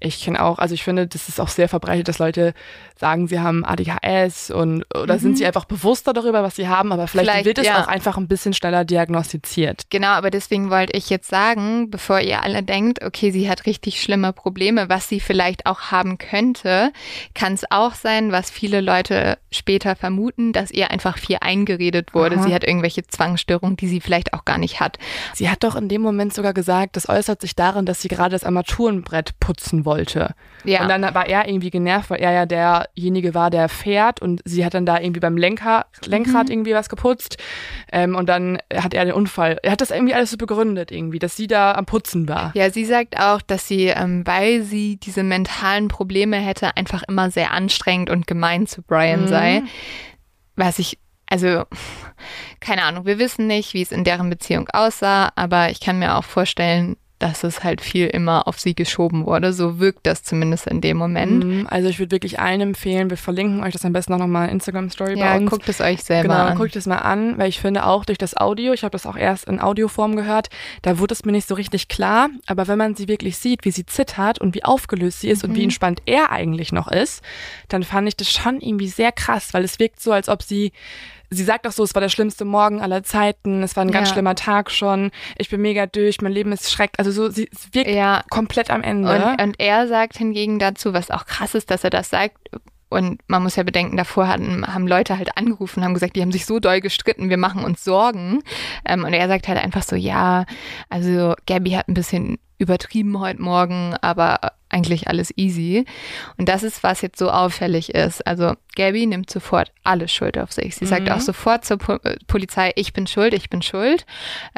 ich kenne auch, also ich finde, das ist auch sehr verbreitet, dass Leute sagen, sie haben ADHS und oder mhm. sind sie einfach bewusster darüber, was sie haben, aber vielleicht, vielleicht wird es ja. auch einfach ein bisschen schneller diagnostiziert. Genau, aber deswegen wollte ich jetzt sagen, bevor ihr alle denkt, okay, sie hat richtig schlimme Probleme, was sie vielleicht auch haben könnte, kann es auch sein, was viele Leute später vermuten, dass ihr einfach viel eingeredet wurde. Aha. Sie hat irgendwelche Zwangsstörungen, die sie vielleicht auch gar nicht hat. Sie hat doch in dem Moment sogar gesagt, das äußert sich darin, dass sie gerade das Armaturenbrett putzen wollte. Ja. Und dann war er irgendwie genervt, weil er ja derjenige war, der fährt und sie hat dann da irgendwie beim Lenker, Lenkrad mhm. irgendwie was geputzt. Ähm, und dann hat er den Unfall. Er hat das irgendwie alles so begründet irgendwie, dass sie da am Putzen war. Ja, sie sagt auch, dass sie, ähm, weil sie diese mentalen Probleme hätte, einfach immer sehr anstrengend und gemein zu Brian mhm. sei. was ich, also keine Ahnung, wir wissen nicht, wie es in deren Beziehung aussah, aber ich kann mir auch vorstellen, dass es halt viel immer auf sie geschoben wurde. So wirkt das zumindest in dem Moment. Mhm, Also ich würde wirklich allen empfehlen, wir verlinken euch das am besten auch nochmal in Instagram-Story Ja, bei uns. guckt es euch selber genau, an. guckt es mal an, weil ich finde auch durch das Audio, ich habe das auch erst in Audioform gehört, da wurde es mir nicht so richtig klar, aber wenn man sie wirklich sieht, wie sie zittert und wie aufgelöst sie ist und wie Mhm. entspannt er eigentlich noch ist, dann fand ich das schon irgendwie sehr krass, weil es wirkt so, als ob sie Sie sagt auch so, es war der schlimmste Morgen aller Zeiten, es war ein ganz Ja. schlimmer Tag schon, ich bin mega durch, mein Leben ist schrecklich. Also so, sie wirkt Ja. komplett am Ende. Und, und er sagt hingegen dazu, was auch krass ist, dass er das sagt. Und man muss ja bedenken, davor hatten, haben Leute halt angerufen, haben gesagt, die haben sich so doll gestritten, wir machen uns Sorgen. Ähm, und er sagt halt einfach so, ja, also Gabby hat ein bisschen übertrieben heute Morgen, aber eigentlich alles easy. Und das ist, was jetzt so auffällig ist. Also Gabby nimmt sofort alle Schuld auf sich. Sie sagt Mhm. auch sofort zur Po- Polizei, ich bin schuld, ich bin schuld.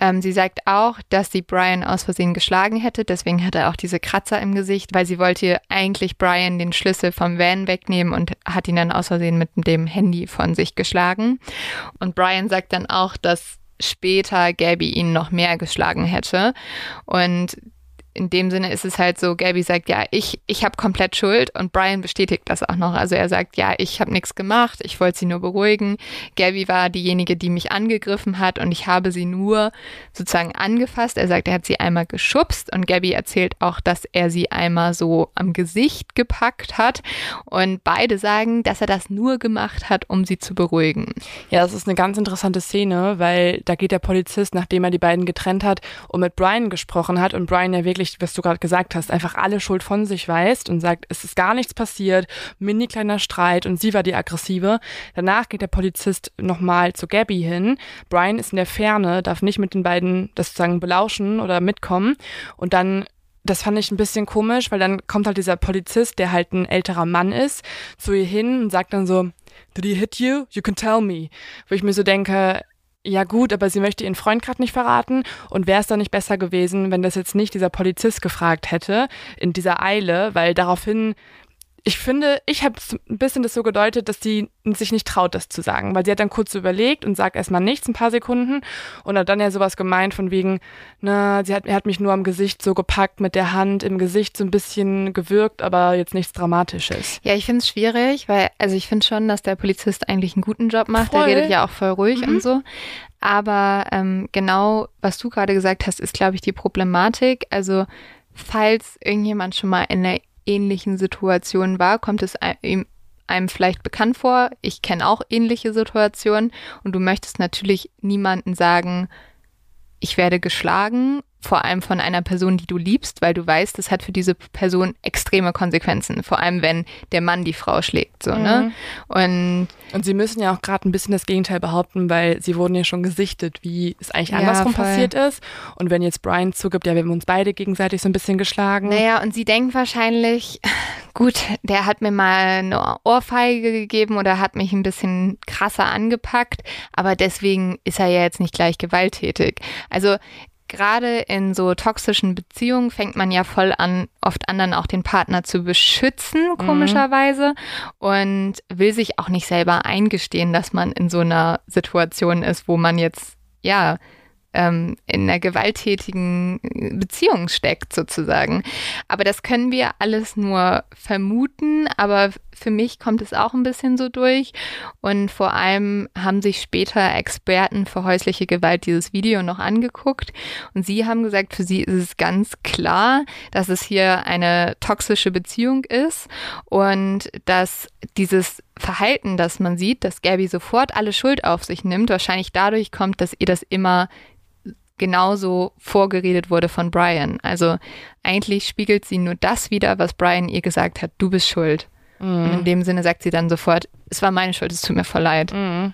Ähm, sie sagt auch, dass sie Brian aus Versehen geschlagen hätte. Deswegen hat er auch diese Kratzer im Gesicht, weil sie wollte eigentlich Brian den Schlüssel vom Van wegnehmen und hat ihn dann aus Versehen mit dem Handy von sich geschlagen. Und Brian sagt dann auch, dass später Gabby ihn noch mehr geschlagen hätte. Und in dem Sinne ist es halt so, Gabby sagt, ja, ich, ich habe komplett Schuld und Brian bestätigt das auch noch. Also er sagt, ja, ich habe nichts gemacht, ich wollte sie nur beruhigen. Gabby war diejenige, die mich angegriffen hat und ich habe sie nur sozusagen angefasst. Er sagt, er hat sie einmal geschubst und Gabby erzählt auch, dass er sie einmal so am Gesicht gepackt hat und beide sagen, dass er das nur gemacht hat, um sie zu beruhigen. Ja, das ist eine ganz interessante Szene, weil da geht der Polizist, nachdem er die beiden getrennt hat und mit Brian gesprochen hat und Brian ja wirklich, was du gerade gesagt hast, einfach alle Schuld von sich weist und sagt, es ist gar nichts passiert, mini kleiner Streit und sie war die aggressive. Danach geht der Polizist nochmal zu Gabby hin. Brian ist in der Ferne, darf nicht mit den beiden das sozusagen belauschen oder mitkommen und dann das fand ich ein bisschen komisch, weil dann kommt halt dieser Polizist, der halt ein älterer Mann ist, zu ihr hin und sagt dann so, Did he hit you? You can tell me. Wo ich mir so denke, ja gut, aber sie möchte ihren Freund gerade nicht verraten. Und wäre es dann nicht besser gewesen, wenn das jetzt nicht dieser Polizist gefragt hätte, in dieser Eile, weil daraufhin, ich finde, ich habe ein bisschen das so gedeutet, dass sie sich nicht traut, das zu sagen. Weil sie hat dann kurz so überlegt und sagt erstmal nichts, ein paar Sekunden. Und hat dann ja sowas gemeint von wegen, na, sie hat, er hat mich nur am Gesicht so gepackt, mit der Hand im Gesicht so ein bisschen gewirkt, aber jetzt nichts Dramatisches. Ja, ich finde es schwierig, weil, also ich finde schon, dass der Polizist eigentlich einen guten Job macht. Voll. Der redet ja auch voll ruhig Mhm. und so. Aber ähm, genau, was du gerade gesagt hast, ist, glaube ich, die Problematik. Also, falls irgendjemand schon mal in einer ähnlichen Situation war, kommt es ein- ihm einem vielleicht bekannt vor. Ich kenne auch ähnliche Situationen und du möchtest natürlich niemanden sagen, ich werde geschlagen, vor allem von einer Person, die du liebst, weil du weißt, das hat für diese Person extreme Konsequenzen, vor allem wenn der Mann die Frau schlägt, so, ne? Und Und sie müssen ja auch gerade ein bisschen das Gegenteil behaupten, weil sie wurden ja schon gesichtet, wie es eigentlich Ja, andersrum voll. passiert ist. Und wenn jetzt Brian zugibt, ja, wir haben uns beide gegenseitig so ein bisschen geschlagen. naja, und sie denkt wahrscheinlich, gut, der hat mir mal eine Ohrfeige gegeben oder hat mich ein bisschen krasser angepackt, aber deswegen ist er ja jetzt nicht gleich gewalttätig. Also gerade in so toxischen Beziehungen fängt man ja voll an, oft anderen auch den Partner zu beschützen, komischerweise, und will sich auch nicht selber eingestehen, dass man in so einer Situation ist, wo man jetzt, ja, ähm, in einer gewalttätigen Beziehung steckt, sozusagen. Aber das können wir alles nur vermuten, aber für mich kommt es auch ein bisschen so durch. Und vor allem haben sich später Experten für häusliche Gewalt dieses Video noch angeguckt. Und sie haben gesagt, für sie ist es ganz klar, dass es hier eine toxische Beziehung ist und dass dieses Verhalten, das man sieht, dass Gabby sofort alle Schuld auf sich nimmt, wahrscheinlich dadurch kommt, dass ihr das immer genauso vorgeredet wurde von Brian. Also eigentlich spiegelt sie nur das wieder, was Brian ihr gesagt hat, du bist schuld. Und in dem Sinne sagt sie dann sofort, es war meine Schuld, es tut mir voll leid. Mhm.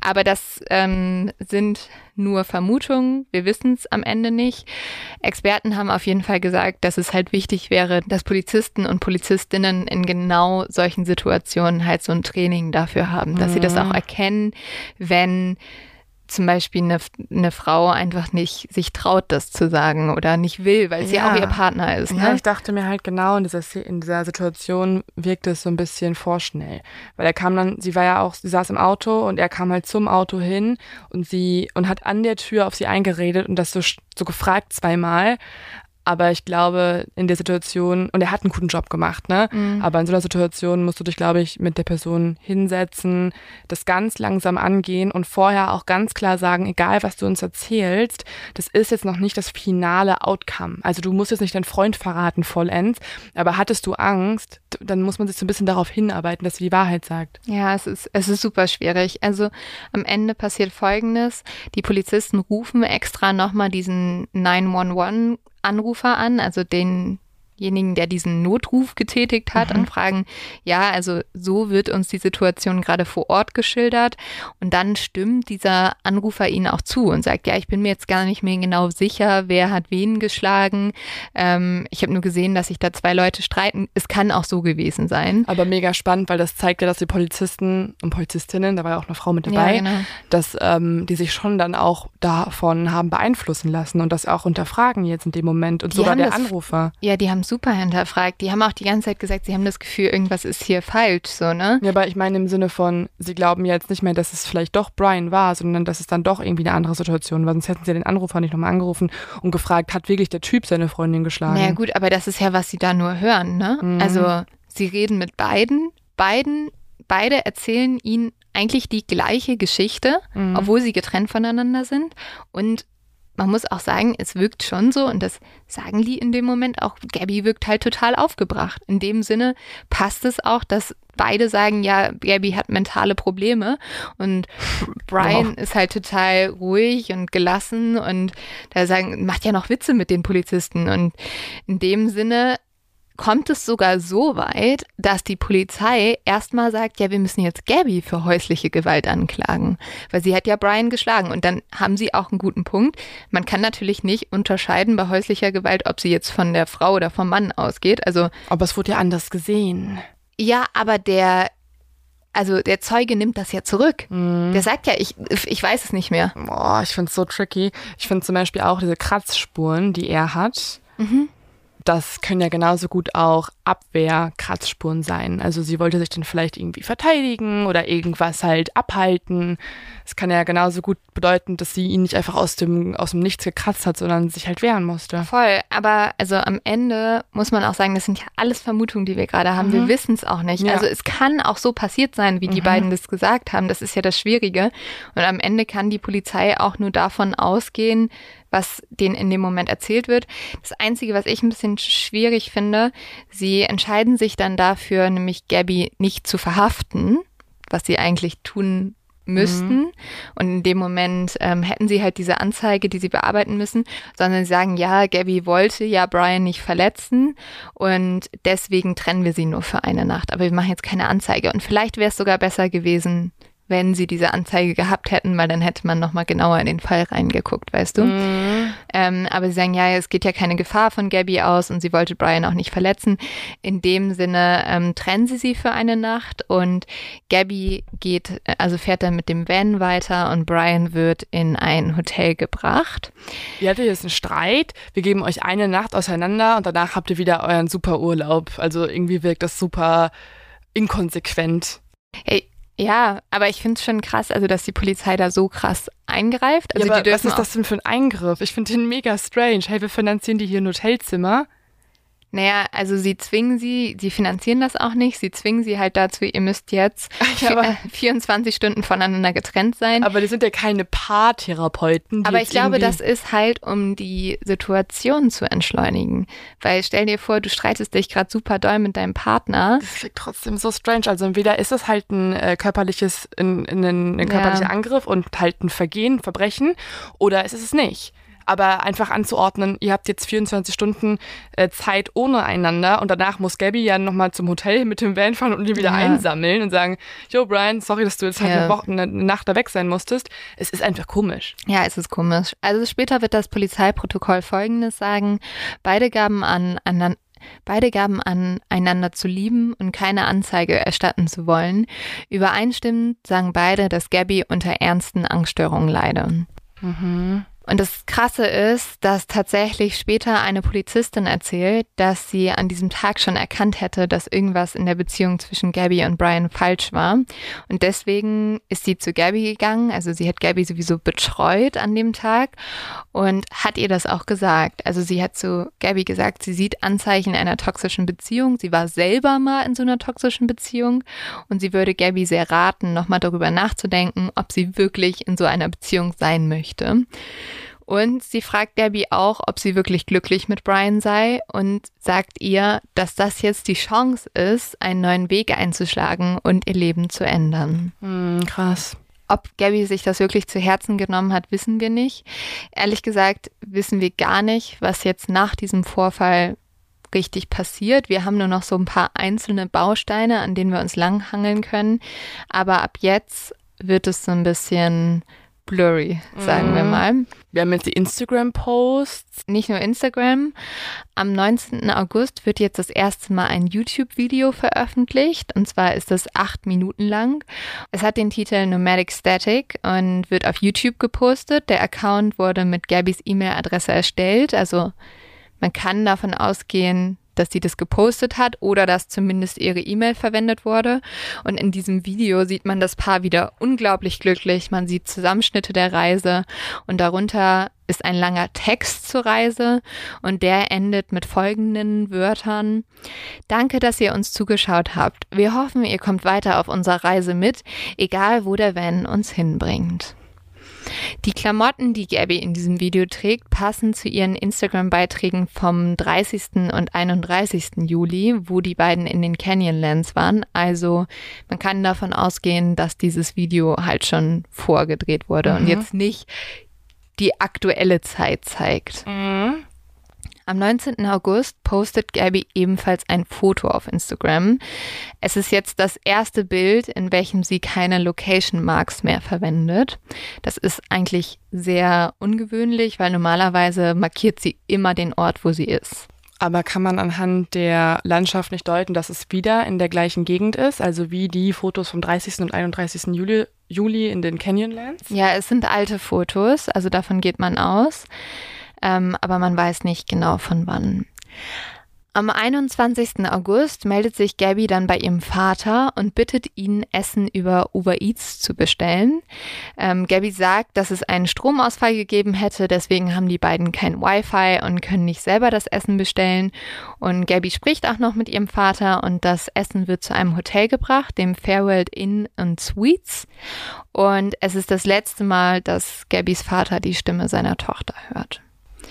Aber das ähm, sind nur Vermutungen. Wir wissen es am Ende nicht. Experten haben auf jeden Fall gesagt, dass es halt wichtig wäre, dass Polizisten und Polizistinnen in genau solchen Situationen halt so ein Training dafür haben, dass sie das auch erkennen, wenn zum Beispiel eine, eine Frau einfach nicht sich traut, das zu sagen oder nicht will, weil es ja, auch ihr Partner ist. Ne? Ja, ich dachte mir halt genau, in dieser, in dieser Situation wirkte es so ein bisschen vorschnell. Weil er kam dann, sie war ja auch, sie saß im Auto und er kam halt zum Auto hin und sie, und hat an der Tür auf sie eingeredet und das so, so gefragt zweimal. Aber ich glaube, in der Situation, und er hat einen guten Job gemacht, ne? Mhm. Aber in so einer Situation musst du dich, glaube ich, mit der Person hinsetzen, das ganz langsam angehen und vorher auch ganz klar sagen, egal was du uns erzählst, das ist jetzt noch nicht das finale Outcome. Also du musst jetzt nicht deinen Freund verraten vollends, aber hattest du Angst, dann muss man sich so ein bisschen darauf hinarbeiten, dass sie die Wahrheit sagt. Ja, es ist, es ist super schwierig. Also am Ende passiert Folgendes. Die Polizisten rufen extra nochmal diesen 911 Anrufer an, also den denjenigen, der diesen Notruf getätigt hat mhm. und fragen, ja, also so wird uns die Situation gerade vor Ort geschildert. Und dann stimmt dieser Anrufer ihnen auch zu und sagt, ja, ich bin mir jetzt gar nicht mehr genau sicher, wer hat wen geschlagen. Ähm, ich habe nur gesehen, dass sich da zwei Leute streiten. Es kann auch so gewesen sein. Aber mega spannend, weil das zeigt ja, dass die Polizisten und Polizistinnen, da war ja auch eine Frau mit dabei, ja, genau. dass ähm, die sich schon dann auch davon haben beeinflussen lassen und das auch unterfragen jetzt in dem Moment und die sogar der Anrufer. Ja, die haben super hinterfragt. Die haben auch die ganze Zeit gesagt, sie haben das Gefühl, irgendwas ist hier falsch, so, ne? Ja, aber ich meine im Sinne von, sie glauben jetzt nicht mehr, dass es vielleicht doch Brian war, sondern dass es dann doch irgendwie eine andere Situation war. Sonst hätten sie den Anrufer nicht nochmal angerufen und gefragt, hat wirklich der Typ seine Freundin geschlagen? Naja, gut, aber das ist ja, was sie da nur hören, ne? Mhm. Also, sie reden mit beiden. Beiden, beide erzählen ihnen eigentlich die gleiche Geschichte, mhm. obwohl sie getrennt voneinander sind. Und man muss auch sagen, es wirkt schon so, und das sagen die in dem Moment auch, Gabby wirkt halt total aufgebracht. In dem Sinne passt es auch, dass beide sagen, ja, Gabby hat mentale Probleme und Brian wow. ist halt total ruhig und gelassen und da sagen, macht ja noch Witze mit den Polizisten und in dem Sinne kommt es sogar so weit, dass die Polizei erstmal sagt, ja, wir müssen jetzt Gabby für häusliche Gewalt anklagen, weil sie hat ja Brian geschlagen und dann haben sie auch einen guten Punkt. Man kann natürlich nicht unterscheiden bei häuslicher Gewalt, ob sie jetzt von der Frau oder vom Mann ausgeht. Also, aber es wurde ja anders gesehen. Ja, aber der also der Zeuge nimmt das ja zurück. Mhm. Der sagt ja, ich, ich weiß es nicht mehr. Boah, ich finde es so tricky. Ich finde zum Beispiel auch diese Kratzspuren, die er hat. Mhm das können ja genauso gut auch Abwehrkratzspuren sein. Also sie wollte sich dann vielleicht irgendwie verteidigen oder irgendwas halt abhalten. Es kann ja genauso gut bedeuten, dass sie ihn nicht einfach aus dem, aus dem Nichts gekratzt hat, sondern sich halt wehren musste. Voll, aber also am Ende muss man auch sagen, das sind ja alles Vermutungen, die wir gerade haben. Mhm. Wir wissen es auch nicht. Ja. Also es kann auch so passiert sein, wie die mhm. beiden das gesagt haben. Das ist ja das Schwierige. Und am Ende kann die Polizei auch nur davon ausgehen, was denen in dem Moment erzählt wird. Das Einzige, was ich ein bisschen schwierig finde, sie entscheiden sich dann dafür, nämlich Gabby nicht zu verhaften, was sie eigentlich tun müssten. Mhm. Und in dem Moment ähm, hätten sie halt diese Anzeige, die sie bearbeiten müssen, sondern sie sagen, ja, Gabby wollte ja Brian nicht verletzen und deswegen trennen wir sie nur für eine Nacht. Aber wir machen jetzt keine Anzeige. Und vielleicht wäre es sogar besser gewesen, wenn sie diese Anzeige gehabt hätten, weil dann hätte man nochmal genauer in den Fall reingeguckt, weißt du? Mhm. Ähm, aber sie sagen, ja, es geht ja keine Gefahr von Gabby aus und sie wollte Brian auch nicht verletzen. In dem Sinne ähm, trennen sie sie für eine Nacht und Gabby geht, also fährt dann mit dem Van weiter und Brian wird in ein Hotel gebracht. Ihr hattet jetzt einen Streit, wir geben euch eine Nacht auseinander und danach habt ihr wieder euren super Urlaub. Also irgendwie wirkt das super inkonsequent. Hey, ja, aber ich finde es schon krass, also dass die Polizei da so krass eingreift. Also ja, aber was ist das denn für ein Eingriff? Ich finde den mega strange. Hey, wir finanzieren die hier ein Hotelzimmer. Naja, also sie zwingen sie, sie finanzieren das auch nicht, sie zwingen sie halt dazu, ihr müsst jetzt ja, 24 Stunden voneinander getrennt sein. Aber die sind ja keine Paartherapeuten. Aber ich glaube, das ist halt, um die Situation zu entschleunigen. Weil stell dir vor, du streitest dich gerade super doll mit deinem Partner. Das klingt trotzdem so strange. Also entweder ist es halt ein äh, körperliches, ein, ein, ein körperlicher ja. Angriff und halt ein Vergehen, Verbrechen, oder ist es nicht aber einfach anzuordnen, ihr habt jetzt 24 Stunden äh, Zeit ohne einander und danach muss Gabby ja nochmal zum Hotel mit dem Van fahren und ihn wieder ja. einsammeln und sagen, yo Brian, sorry, dass du jetzt halt ja. eine, Woche, eine Nacht da weg sein musstest. Es ist einfach komisch. Ja, es ist komisch. Also später wird das Polizeiprotokoll folgendes sagen. Beide gaben an, an Beide gaben an, einander zu lieben und keine Anzeige erstatten zu wollen. Übereinstimmend sagen beide, dass Gabby unter ernsten Angststörungen leide. Mhm. Und das Krasse ist, dass tatsächlich später eine Polizistin erzählt, dass sie an diesem Tag schon erkannt hätte, dass irgendwas in der Beziehung zwischen Gabby und Brian falsch war. Und deswegen ist sie zu Gabby gegangen. Also sie hat Gabby sowieso betreut an dem Tag und hat ihr das auch gesagt. Also sie hat zu Gabby gesagt, sie sieht Anzeichen einer toxischen Beziehung. Sie war selber mal in so einer toxischen Beziehung und sie würde Gabby sehr raten, nochmal darüber nachzudenken, ob sie wirklich in so einer Beziehung sein möchte. Und sie fragt Gabby auch, ob sie wirklich glücklich mit Brian sei und sagt ihr, dass das jetzt die Chance ist, einen neuen Weg einzuschlagen und ihr Leben zu ändern. Mhm, krass. Ob Gabby sich das wirklich zu Herzen genommen hat, wissen wir nicht. Ehrlich gesagt wissen wir gar nicht, was jetzt nach diesem Vorfall richtig passiert. Wir haben nur noch so ein paar einzelne Bausteine, an denen wir uns langhangeln können. Aber ab jetzt wird es so ein bisschen blurry, sagen wir Mhm. mal. Wir haben jetzt die Instagram-Posts. Nicht nur Instagram. Am 19. August wird jetzt das erste Mal ein YouTube-Video veröffentlicht. Und zwar ist es acht Minuten lang. Es hat den Titel Nomadic Static und wird auf YouTube gepostet. Der Account wurde mit Gabys E-Mail-Adresse erstellt. Also man kann davon ausgehen, dass sie das gepostet hat oder dass zumindest ihre E-Mail verwendet wurde. Und in diesem Video sieht man das Paar wieder unglaublich glücklich. Man sieht Zusammenschnitte der Reise und darunter ist ein langer Text zur Reise und der endet mit folgenden Wörtern. Danke, dass ihr uns zugeschaut habt. Wir hoffen, ihr kommt weiter auf unserer Reise mit, egal wo der Van uns hinbringt. Die Klamotten, die Gabby in diesem Video trägt, passen zu ihren Instagram-Beiträgen vom 30. und 31. Juli, wo die beiden in den Canyonlands waren. Also man kann davon ausgehen, dass dieses Video halt schon vorgedreht wurde und Mhm. jetzt nicht die aktuelle Zeit zeigt. Mhm. Am 19. August postet Gabby ebenfalls ein Foto auf Instagram. Es ist jetzt das erste Bild, in welchem sie keine Location Marks mehr verwendet. Das ist eigentlich sehr ungewöhnlich, weil normalerweise markiert sie immer den Ort, wo sie ist. Aber kann man anhand der Landschaft nicht deuten, dass es wieder in der gleichen Gegend ist? Also wie die Fotos vom 30. und 31. Juli, Juli in den Canyonlands? Ja, es sind alte Fotos, also davon geht man aus, ähm, aber man weiß nicht genau von wann. Am 21. August meldet sich Gabby dann bei ihrem Vater und bittet ihn, Essen über Uber Eats zu bestellen. Ähm, Gabby sagt, dass es einen Stromausfall gegeben hätte, deswegen haben die beiden kein Wi-Fi und können nicht selber das Essen bestellen. Und Gabby spricht auch noch mit ihrem Vater und das Essen wird zu einem Hotel gebracht, dem Fairworld Inn and Suites. Und es ist das letzte Mal, dass Gabbys Vater die Stimme seiner Tochter hört.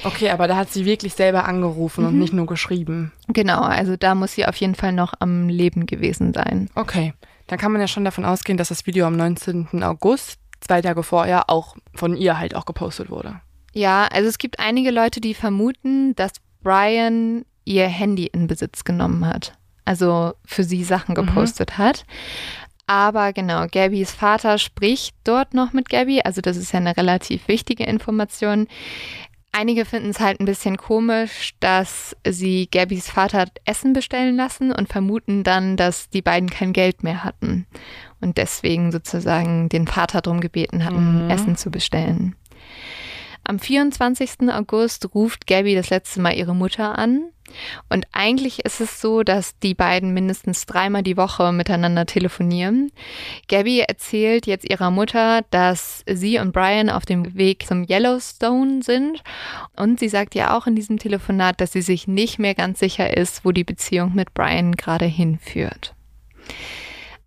Okay, aber da hat sie wirklich selber angerufen und nicht nur geschrieben. Genau, also da muss sie auf jeden Fall noch am Leben gewesen sein. Okay, dann kann man ja schon davon ausgehen, dass das Video am 19. August, zwei Tage vorher, auch von ihr halt auch gepostet wurde. Ja, also es gibt einige Leute, die vermuten, dass Brian ihr Handy in Besitz genommen hat. Also für sie Sachen gepostet hat. Aber genau, Gabys Vater spricht dort noch mit Gabby. Also das ist ja eine relativ wichtige Information. Einige finden es halt ein bisschen komisch, dass sie Gabys Vater Essen bestellen lassen und vermuten dann, dass die beiden kein Geld mehr hatten und deswegen sozusagen den Vater darum gebeten hatten, Mhm. Essen zu bestellen. Am 24. August ruft Gabby das letzte Mal ihre Mutter an. Und eigentlich ist es so, dass die beiden mindestens dreimal die Woche miteinander telefonieren. Gabby erzählt jetzt ihrer Mutter, dass sie und Brian auf dem Weg zum Yellowstone sind. Und sie sagt ja auch in diesem Telefonat, dass sie sich nicht mehr ganz sicher ist, wo die Beziehung mit Brian gerade hinführt.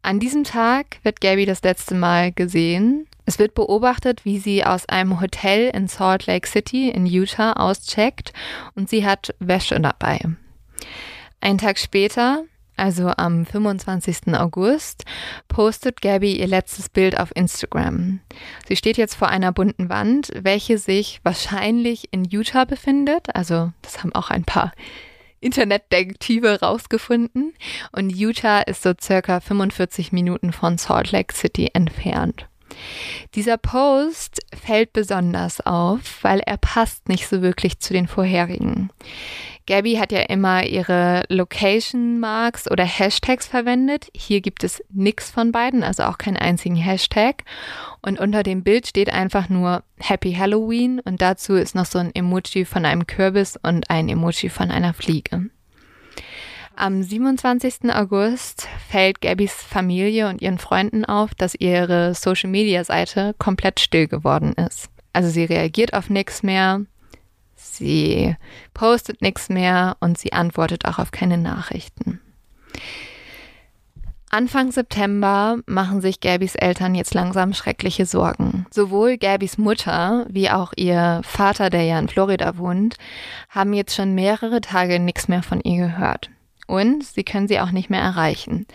An diesem Tag wird Gabby das letzte Mal gesehen. Es wird beobachtet, wie sie aus einem Hotel in Salt Lake City in Utah auscheckt und sie hat Wäsche dabei. Einen Tag später, also am 25. August, postet Gabby ihr letztes Bild auf Instagram. Sie steht jetzt vor einer bunten Wand, welche sich wahrscheinlich in Utah befindet. Also das haben auch ein paar Internetdetektive rausgefunden. Und Utah ist so circa 45 Minuten von Salt Lake City entfernt. Dieser Post fällt besonders auf, weil er passt nicht so wirklich zu den vorherigen. Gabby hat ja immer ihre Location Marks oder Hashtags verwendet. Hier gibt es nichts von beiden, also auch keinen einzigen Hashtag. Und unter dem Bild steht einfach nur Happy Halloween und dazu ist noch so ein Emoji von einem Kürbis und ein Emoji von einer Fliege. Am 27. August fällt Gabbys Familie und ihren Freunden auf, dass ihre Social-Media-Seite komplett still geworden ist. Also sie reagiert auf nichts mehr, sie postet nichts mehr und sie antwortet auch auf keine Nachrichten. Anfang September machen sich Gabys Eltern jetzt langsam schreckliche Sorgen. Sowohl Gabys Mutter wie auch ihr Vater, der ja in Florida wohnt, haben jetzt schon mehrere Tage nichts mehr von ihr gehört und sie können sie auch nicht mehr erreichen.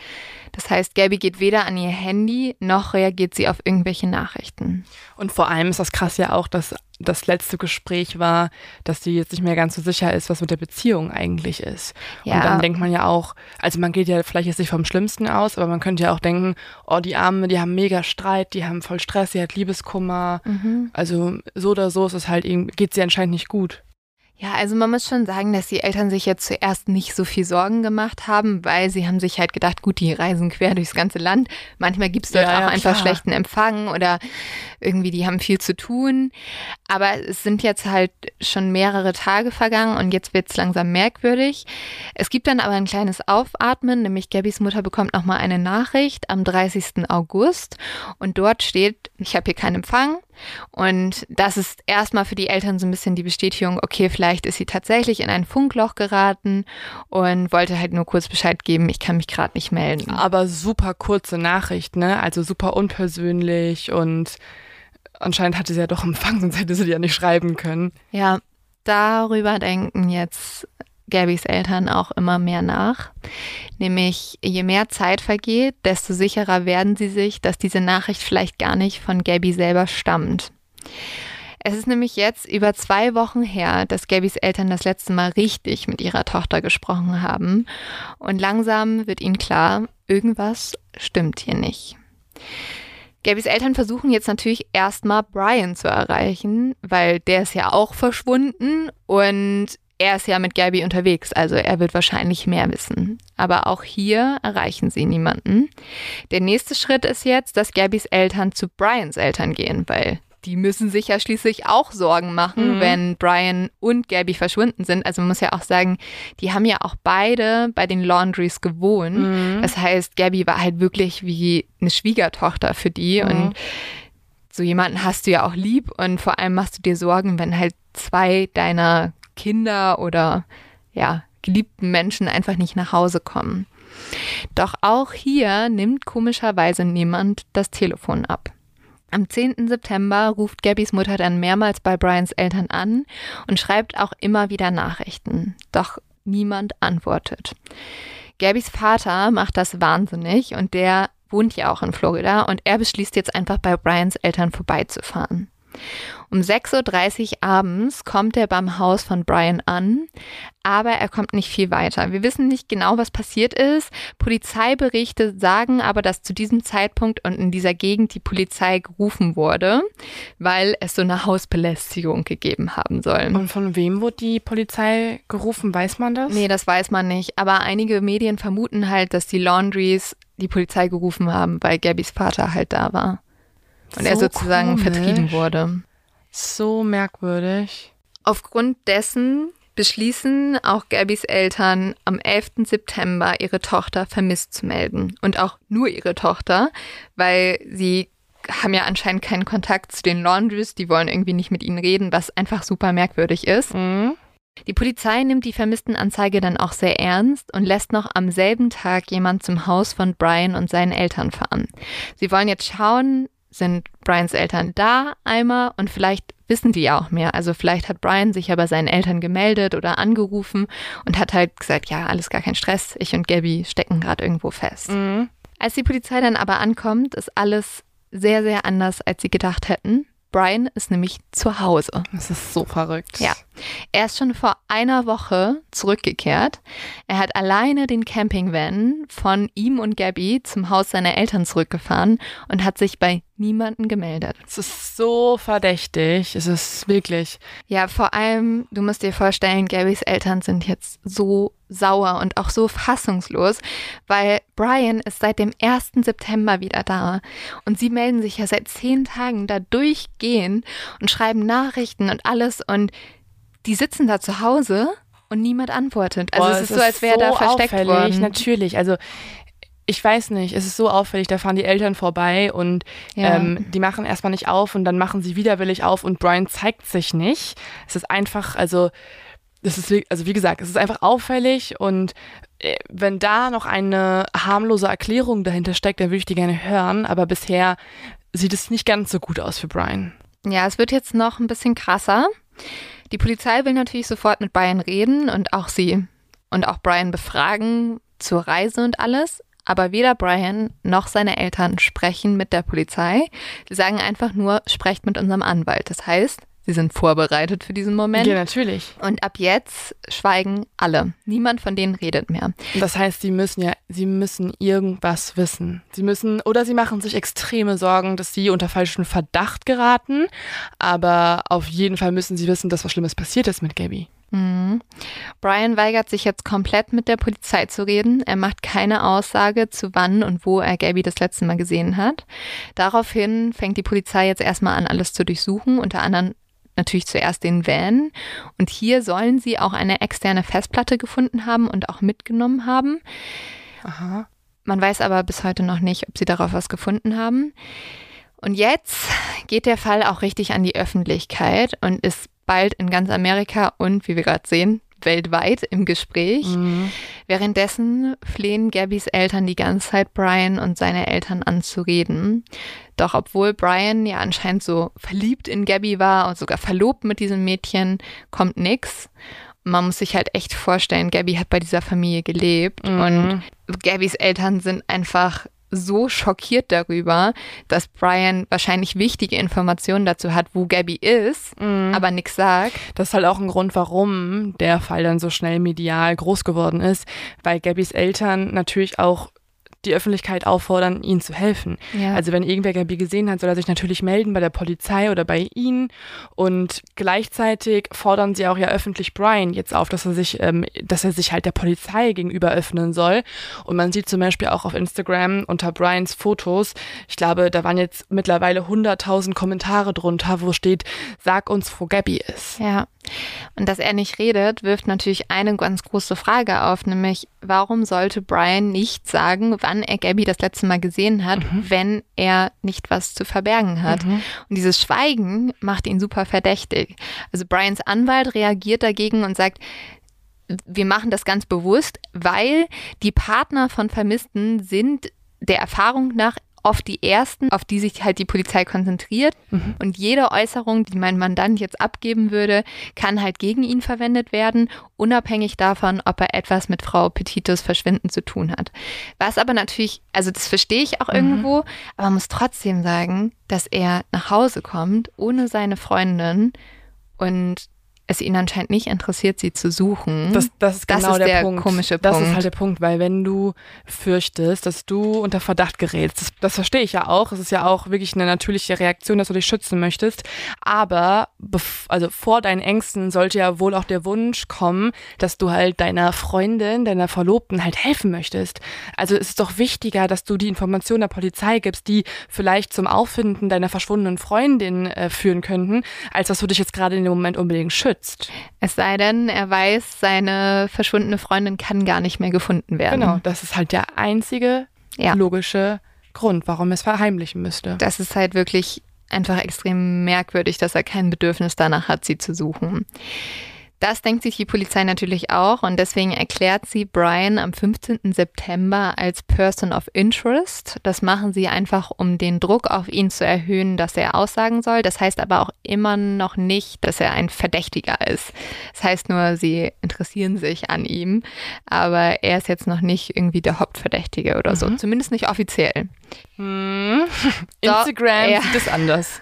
Das heißt, Gabby geht weder an ihr Handy noch reagiert sie auf irgendwelche Nachrichten. Und vor allem ist das krass ja auch, dass das letzte Gespräch war, dass sie jetzt nicht mehr ganz so sicher ist, was mit der Beziehung eigentlich ist. Ja. Und dann denkt man ja auch, also man geht ja vielleicht jetzt nicht vom Schlimmsten aus, aber man könnte ja auch denken, oh, die Arme, die haben mega Streit, die haben voll Stress, sie hat Liebeskummer. Mhm. Also so oder so ist es halt, geht sie anscheinend nicht gut. Ja, also man muss schon sagen, dass die Eltern sich jetzt zuerst nicht so viel Sorgen gemacht haben, weil sie haben sich halt gedacht, gut, die reisen quer durchs ganze Land. Manchmal gibt's dort ja, auch ja, einfach klar. schlechten Empfang oder irgendwie die haben viel zu tun. Aber es sind jetzt halt schon mehrere Tage vergangen und jetzt wird's langsam merkwürdig. Es gibt dann aber ein kleines Aufatmen, nämlich Gabbys Mutter bekommt nochmal eine Nachricht am 30. August und dort steht, ich habe hier keinen Empfang, und das ist erstmal für die Eltern so ein bisschen die Bestätigung, okay, vielleicht ist sie tatsächlich in ein Funkloch geraten und wollte halt nur kurz Bescheid geben, ich kann mich gerade nicht melden. Aber super kurze Nachricht, ne? Also super unpersönlich und anscheinend hatte sie ja doch Empfang, sonst hätte sie die ja nicht schreiben können. Ja, darüber denken jetzt Gabys Eltern auch immer mehr nach. Nämlich, je mehr Zeit vergeht, desto sicherer werden sie sich, dass diese Nachricht vielleicht gar nicht von Gabby selber stammt. Es ist nämlich jetzt über zwei Wochen her, dass Gabys Eltern das letzte Mal richtig mit ihrer Tochter gesprochen haben. Und langsam wird ihnen klar, irgendwas stimmt hier nicht. Gabys Eltern versuchen jetzt natürlich erstmal Brian zu erreichen, weil der ist ja auch verschwunden und er ist ja mit Gabby unterwegs, also er wird wahrscheinlich mehr wissen. Aber auch hier erreichen sie niemanden. Der nächste Schritt ist jetzt, dass Gabbys Eltern zu Brians Eltern gehen, weil die müssen sich ja schließlich auch Sorgen machen, mhm. wenn Brian und Gabby verschwunden sind. Also man muss ja auch sagen, die haben ja auch beide bei den Laundries gewohnt. Mhm. Das heißt, Gabby war halt wirklich wie eine Schwiegertochter für die mhm. und so jemanden hast du ja auch lieb und vor allem machst du dir Sorgen, wenn halt zwei deiner Kinder oder ja, geliebten Menschen einfach nicht nach Hause kommen. Doch auch hier nimmt komischerweise niemand das Telefon ab. Am 10. September ruft Gabbys Mutter dann mehrmals bei Brians Eltern an und schreibt auch immer wieder Nachrichten. Doch niemand antwortet. Gabbys Vater macht das wahnsinnig und der wohnt ja auch in Florida und er beschließt jetzt einfach bei Brians Eltern vorbeizufahren. Um 6.30 Uhr abends kommt er beim Haus von Brian an, aber er kommt nicht viel weiter. Wir wissen nicht genau, was passiert ist. Polizeiberichte sagen aber, dass zu diesem Zeitpunkt und in dieser Gegend die Polizei gerufen wurde, weil es so eine Hausbelästigung gegeben haben soll. Und von wem wurde die Polizei gerufen? Weiß man das? Nee, das weiß man nicht. Aber einige Medien vermuten halt, dass die Laundries die Polizei gerufen haben, weil Gabbys Vater halt da war. Und so er sozusagen komisch. vertrieben wurde. So merkwürdig. Aufgrund dessen beschließen auch Gabbys Eltern am 11. September ihre Tochter vermisst zu melden. Und auch nur ihre Tochter, weil sie haben ja anscheinend keinen Kontakt zu den Laundries, die wollen irgendwie nicht mit ihnen reden, was einfach super merkwürdig ist. Mhm. Die Polizei nimmt die Vermisstenanzeige dann auch sehr ernst und lässt noch am selben Tag jemand zum Haus von Brian und seinen Eltern fahren. Sie wollen jetzt schauen, sind Brians Eltern da einmal und vielleicht wissen die ja auch mehr. Also vielleicht hat Brian sich ja bei seinen Eltern gemeldet oder angerufen und hat halt gesagt, ja, alles gar kein Stress, ich und Gabby stecken gerade irgendwo fest. Mhm. Als die Polizei dann aber ankommt, ist alles sehr, sehr anders, als sie gedacht hätten. Brian ist nämlich zu Hause. Das ist so verrückt. Ja. Er ist schon vor einer Woche zurückgekehrt. Er hat alleine den Campingvan von ihm und Gabby zum Haus seiner Eltern zurückgefahren und hat sich bei niemanden gemeldet. Es ist so verdächtig. Es ist wirklich. Ja, vor allem, du musst dir vorstellen, Gabys Eltern sind jetzt so sauer und auch so fassungslos, weil Brian ist seit dem 1. September wieder da und sie melden sich ja seit zehn Tagen da durchgehend und schreiben Nachrichten und alles und die sitzen da zu Hause und niemand antwortet. Also Boah, es ist so, als wäre er da versteckt auffällig. worden. Natürlich. Also ich weiß nicht, es ist so auffällig, da fahren die Eltern vorbei und Ja. ähm, die machen erstmal nicht auf und dann machen sie widerwillig auf und Brian zeigt sich nicht. Es ist einfach, also das ist, wie- also wie gesagt, es ist einfach auffällig und äh, wenn da noch eine harmlose Erklärung dahinter steckt, dann würde ich die gerne hören, aber bisher sieht es nicht ganz so gut aus für Brian. Ja, es wird jetzt noch ein bisschen krasser. Die Polizei will natürlich sofort mit Brian reden und auch sie und auch Brian befragen zur Reise und alles. Aber weder Brian noch seine Eltern sprechen mit der Polizei. Sie sagen einfach nur, sprecht mit unserem Anwalt. Das heißt, sie sind vorbereitet für diesen Moment. Ja, natürlich. Und ab jetzt schweigen alle. Niemand von denen redet mehr. Das heißt, sie müssen ja, sie müssen irgendwas wissen. Sie müssen, oder sie machen sich extreme Sorgen, dass sie unter falschen Verdacht geraten. Aber auf jeden Fall müssen sie wissen, dass was Schlimmes passiert ist mit Gabby. Mhm. Brian weigert sich jetzt komplett mit der Polizei zu reden. Er macht keine Aussage zu wann und wo er Gabby das letzte Mal gesehen hat. Daraufhin fängt die Polizei jetzt erstmal an, alles zu durchsuchen, unter anderem natürlich zuerst den Van. Und hier sollen sie auch eine externe Festplatte gefunden haben und auch mitgenommen haben. Aha. Man weiß aber bis heute noch nicht, ob sie darauf was gefunden haben. Und jetzt geht der Fall auch richtig an die Öffentlichkeit und ist bald in ganz Amerika und, wie wir gerade sehen, weltweit im Gespräch. Mhm. Währenddessen flehen Gabbys Eltern die ganze Zeit Brian und seine Eltern an zu reden. Doch obwohl Brian ja anscheinend so verliebt in Gabby war und sogar verlobt mit diesem Mädchen, kommt nix. Man muss sich halt echt vorstellen, Gabby hat bei dieser Familie gelebt Mhm. und Gabbys Eltern sind einfach so schockiert darüber, dass Brian wahrscheinlich wichtige Informationen dazu hat, wo Gabby ist, Mhm. aber nichts sagt. Das ist halt auch ein Grund, warum der Fall dann so schnell medial groß geworden ist, weil Gabbys Eltern natürlich auch die Öffentlichkeit auffordern, ihnen zu helfen. Ja. Also wenn irgendwer Gabi gesehen hat, soll er sich natürlich melden bei der Polizei oder bei ihnen. Und gleichzeitig fordern sie auch ja öffentlich Brian jetzt auf, dass er sich, ähm, dass er sich halt der Polizei gegenüber öffnen soll. Und man sieht zum Beispiel auch auf Instagram unter Brians Fotos, ich glaube, da waren jetzt mittlerweile 100.000 Kommentare drunter, wo steht, sag uns, wo Gabi ist. Ja. Und dass er nicht redet, wirft natürlich eine ganz große Frage auf, nämlich warum sollte Brian nicht sagen, wann er Gabby das letzte Mal gesehen hat, wenn er nicht was zu verbergen hat. Und dieses Schweigen macht ihn super verdächtig. Also Brians Anwalt reagiert dagegen und sagt, wir machen das ganz bewusst, weil die Partner von Vermissten sind der Erfahrung nach oft die ersten, auf die sich halt die Polizei konzentriert. Und jede Äußerung, die mein Mandant jetzt abgeben würde, kann halt gegen ihn verwendet werden, unabhängig davon, ob er etwas mit Frau Petitos Verschwinden zu tun hat. Was aber natürlich, also das verstehe ich auch irgendwo, aber man muss trotzdem sagen, dass er nach Hause kommt ohne seine Freundin und es ihn anscheinend nicht interessiert, sie zu suchen. Das, das ist Das genau ist der, der Punkt. komische Das Punkt. ist halt der Punkt, weil wenn du fürchtest, dass du unter Verdacht gerätst, das, das verstehe ich ja auch. Es ist ja auch wirklich eine natürliche Reaktion, dass du dich schützen möchtest. Aber also vor deinen Ängsten sollte ja wohl auch der Wunsch kommen, dass du halt deiner Freundin, deiner Verlobten halt helfen möchtest. Also es ist doch wichtiger, dass du die Information der Polizei gibst, die vielleicht zum Auffinden deiner verschwundenen Freundin äh, führen könnten, als dass du dich jetzt gerade in dem Moment unbedingt schützt. Es sei denn, er weiß, seine verschwundene Freundin kann gar nicht mehr gefunden werden. Genau, das ist halt der einzige Ja. logische Grund, warum er es verheimlichen müsste. Das ist halt wirklich einfach extrem merkwürdig, dass er kein Bedürfnis danach hat, sie zu suchen. Das denkt sich die Polizei natürlich auch und deswegen erklärt sie Brian am 15. September als Person of Interest. Das machen sie einfach, um den Druck auf ihn zu erhöhen, dass er aussagen soll. Das heißt aber auch immer noch nicht, dass er ein Verdächtiger ist. Das heißt nur, sie interessieren sich an ihm, aber er ist jetzt noch nicht irgendwie der Hauptverdächtige oder so. Zumindest nicht offiziell. Hm. So, Instagram ja. sieht es anders.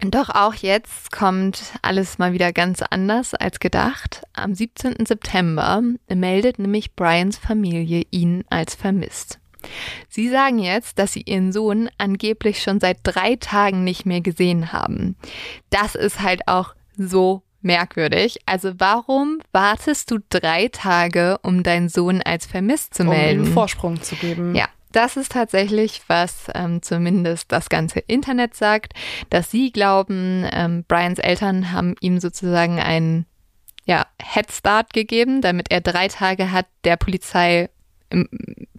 Doch auch jetzt kommt alles mal wieder ganz anders als gedacht. Am 17. September meldet nämlich Brians Familie ihn als vermisst. Sie sagen jetzt, dass sie ihren Sohn angeblich schon seit drei Tagen nicht mehr gesehen haben. Das ist halt auch so merkwürdig. Also warum wartest du drei Tage, um deinen Sohn als vermisst zu melden? Um ihm Vorsprung zu geben. Ja. Das ist tatsächlich, was ähm, zumindest das ganze Internet sagt, dass sie glauben, ähm, Brians Eltern haben ihm sozusagen einen ja, Head Start gegeben, damit er drei Tage hat, der Polizei im,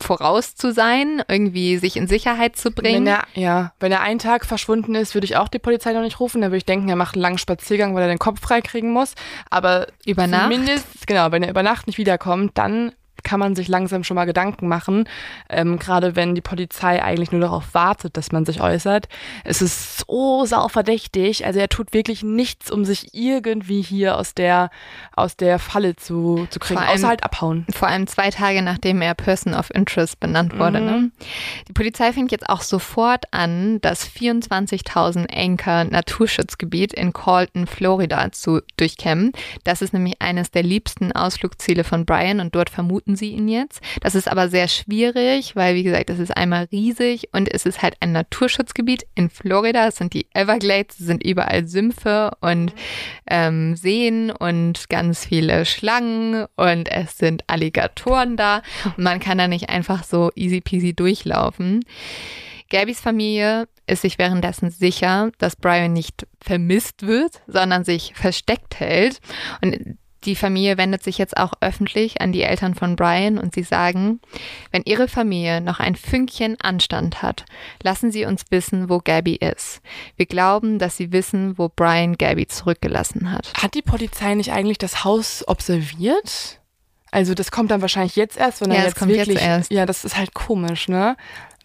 voraus zu sein, irgendwie sich in Sicherheit zu bringen. Wenn er, ja, wenn er einen Tag verschwunden ist, würde ich auch die Polizei noch nicht rufen. Dann würde ich denken, er macht einen langen Spaziergang, weil er den Kopf freikriegen muss. Aber über Nacht? Zumindest, genau, wenn er über Nacht nicht wiederkommt, dann kann man sich langsam schon mal Gedanken machen. Ähm, Gerade wenn die Polizei eigentlich nur darauf wartet, dass man sich äußert. Es ist so sauverdächtig. Also er tut wirklich nichts, um sich irgendwie hier aus der, aus der Falle zu, zu kriegen, Vor allem- außer halt abhauen. Vor allem zwei Tage nachdem er Person of Interest benannt wurde. Mhm. Ne? Die Polizei fängt jetzt auch sofort an, das 24.000 Anker Naturschutzgebiet in Colton, Florida zu durchkämmen. Das ist nämlich eines der liebsten Ausflugsziele von Brian und dort vermuten sie ihn jetzt. Das ist aber sehr schwierig, weil wie gesagt, es ist einmal riesig und es ist halt ein Naturschutzgebiet in Florida. Es sind die Everglades, es sind überall Sümpfe und ähm, Seen und ganz viele Schlangen und es sind Alligatoren da und man kann da nicht einfach so easy peasy durchlaufen. Gabys Familie ist sich währenddessen sicher, dass Brian nicht vermisst wird, sondern sich versteckt hält. Und die Familie wendet sich jetzt auch öffentlich an die Eltern von Brian und sie sagen, wenn ihre Familie noch ein Fünkchen Anstand hat, lassen sie uns wissen, wo Gabby ist. Wir glauben, dass sie wissen, wo Brian Gabby zurückgelassen hat. Hat die Polizei nicht eigentlich das Haus observiert? Also das kommt dann wahrscheinlich jetzt erst, wenn Ja, er das jetzt kommt jetzt wirklich. erst. Ja, das ist halt komisch, ne?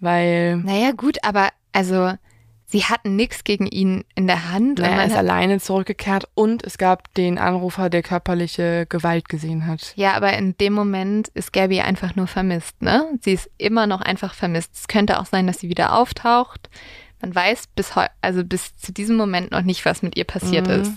Weil Naja, gut, aber also sie hatten nichts gegen ihn in der Hand. und er ist alleine zurückgekehrt und es gab den Anrufer, der körperliche Gewalt gesehen hat. Ja, aber in dem Moment ist Gabby einfach nur vermisst, ne? Sie ist immer noch einfach vermisst. Es könnte auch sein, dass sie wieder auftaucht. Man weiß bis also bis zu diesem Moment noch nicht, was mit ihr passiert Mhm. ist.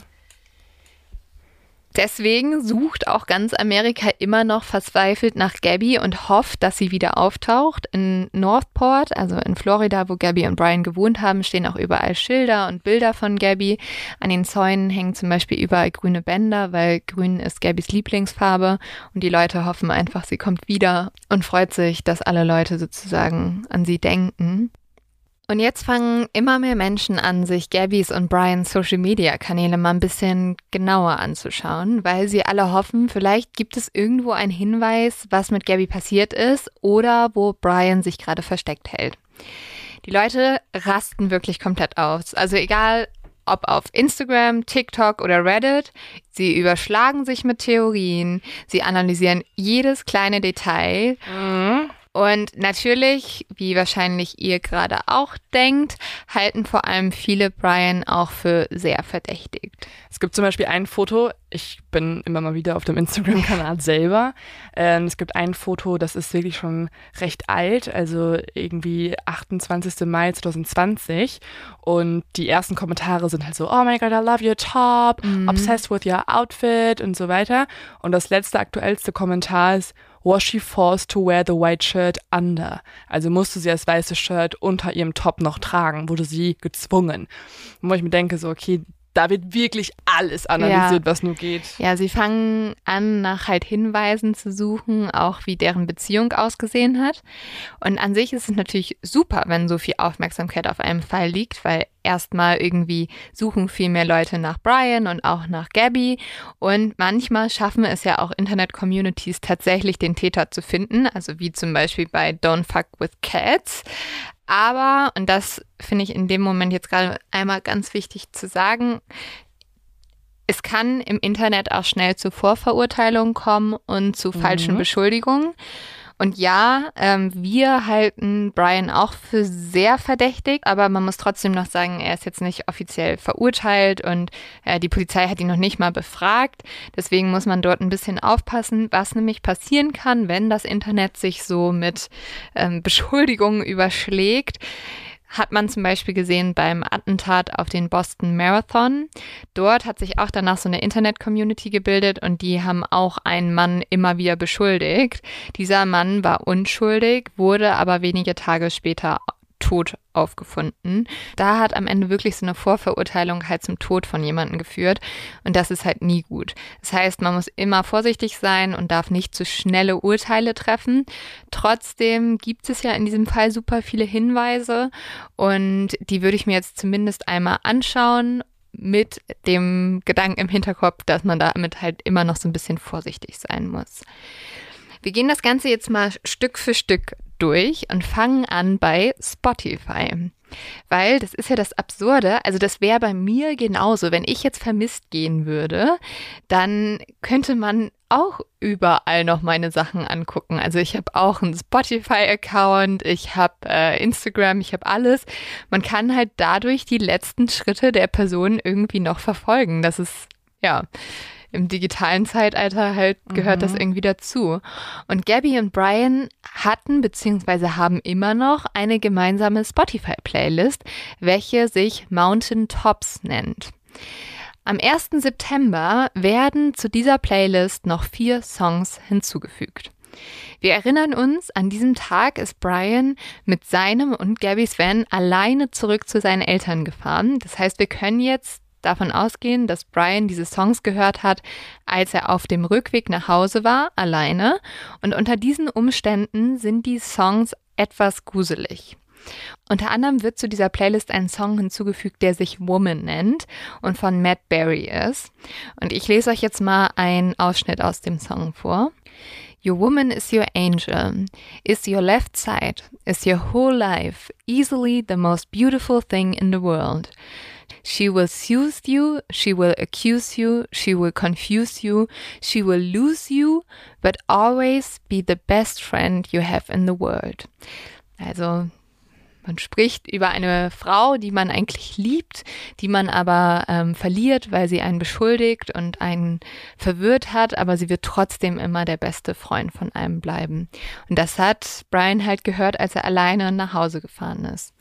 Deswegen sucht auch ganz Amerika immer noch verzweifelt nach Gabby und hofft, dass sie wieder auftaucht. In Northport, also in Florida, wo Gabby und Brian gewohnt haben, stehen auch überall Schilder und Bilder von Gabby. An den Zäunen hängen zum Beispiel überall grüne Bänder, weil grün ist Gabbys Lieblingsfarbe und die Leute hoffen einfach, sie kommt wieder und freut sich, dass alle Leute sozusagen an sie denken. Und jetzt fangen immer mehr Menschen an, sich Gabbys und Brians Social-Media-Kanäle mal ein bisschen genauer anzuschauen, weil sie alle hoffen, vielleicht gibt es irgendwo einen Hinweis, was mit Gabby passiert ist oder wo Brian sich gerade versteckt hält. Die Leute rasten wirklich komplett aus. Also egal, ob auf Instagram, TikTok oder Reddit, sie überschlagen sich mit Theorien, sie analysieren jedes kleine Detail und natürlich, wie wahrscheinlich ihr gerade auch denkt, halten vor allem viele Brian auch für sehr verdächtigt. Es gibt zum Beispiel ein Foto, ich bin immer mal wieder auf dem Instagram-Kanal selber. Ähm, es gibt ein Foto, das ist wirklich schon recht alt, also irgendwie 28. Mai 2020. Und die ersten Kommentare sind halt so, oh my god, I love your top, obsessed with your outfit und so weiter. Und das letzte, aktuellste Kommentar ist, was she forced to wear the white shirt under. Also musste sie das weiße Shirt unter ihrem Top noch tragen, wurde sie gezwungen. Wo ich mir denke, so, okay, da wird wirklich alles analysiert, was nur geht. Ja, sie fangen an, nach halt Hinweisen zu suchen, auch wie deren Beziehung ausgesehen hat. Und an sich ist es natürlich super, wenn so viel Aufmerksamkeit auf einem Fall liegt, weil erstmal irgendwie suchen viel mehr Leute nach Brian und auch nach Gabby. Und manchmal schaffen es ja auch Internet-Communities tatsächlich, den Täter zu finden. Also wie zum Beispiel bei Don't Fuck with Cats. Aber, und das finde ich in dem Moment jetzt gerade einmal ganz wichtig zu sagen, es kann im Internet auch schnell zu Vorverurteilungen kommen und zu falschen Mhm. Beschuldigungen. Und ja, ähm, wir halten Brian auch für sehr verdächtig, aber man muss trotzdem noch sagen, er ist jetzt nicht offiziell verurteilt und äh, die Polizei hat ihn noch nicht mal befragt. Deswegen muss man dort ein bisschen aufpassen, was nämlich passieren kann, wenn das Internet sich so mit ähm, Beschuldigungen überschlägt hat man zum Beispiel gesehen beim Attentat auf den Boston Marathon. Dort hat sich auch danach so eine Internet-Community gebildet und die haben auch einen Mann immer wieder beschuldigt. Dieser Mann war unschuldig, wurde aber wenige Tage später tot aufgefunden. Da hat am Ende wirklich so eine Vorverurteilung halt zum Tod von jemandem geführt und das ist halt nie gut. Das heißt, man muss immer vorsichtig sein und darf nicht zu schnelle Urteile treffen. Trotzdem gibt es ja in diesem Fall super viele Hinweise und die würde ich mir jetzt zumindest einmal anschauen mit dem Gedanken im Hinterkopf, dass man damit halt immer noch so ein bisschen vorsichtig sein muss. Wir gehen das Ganze jetzt mal Stück für Stück durch und fangen an bei Spotify. Weil das ist ja das Absurde, also das wäre bei mir genauso. Wenn ich jetzt vermisst gehen würde, dann könnte man auch überall noch meine Sachen angucken. Also ich habe auch einen Spotify-Account, ich habe äh, Instagram, ich habe alles. Man kann halt dadurch die letzten Schritte der Person irgendwie noch verfolgen. Das ist ja im digitalen Zeitalter halt gehört mhm. das irgendwie dazu. Und Gabby und Brian hatten beziehungsweise haben immer noch eine gemeinsame Spotify-Playlist, welche sich Mountain Tops nennt. Am 1. September werden zu dieser Playlist noch vier Songs hinzugefügt. Wir erinnern uns, an diesem Tag ist Brian mit seinem und Gabbys Van alleine zurück zu seinen Eltern gefahren. Das heißt, wir können jetzt davon ausgehen, dass Brian diese Songs gehört hat, als er auf dem Rückweg nach Hause war, alleine. Und unter diesen Umständen sind die Songs etwas gruselig. Unter anderem wird zu dieser Playlist ein Song hinzugefügt, der sich Woman nennt und von Matt Berry ist. Und ich lese euch jetzt mal einen Ausschnitt aus dem Song vor. Your woman is your angel, is your left side, is your whole life, easily the most beautiful thing in the world. She will soothe you, she will accuse you, she will confuse you, she will lose you, but always be the best friend you have in the world. Also man spricht über eine Frau, die man eigentlich liebt, die man aber ähm, verliert, weil sie einen beschuldigt und einen verwirrt hat, aber sie wird trotzdem immer der beste Freund von einem bleiben. Und das hat Brian halt gehört, als er alleine nach Hause gefahren ist.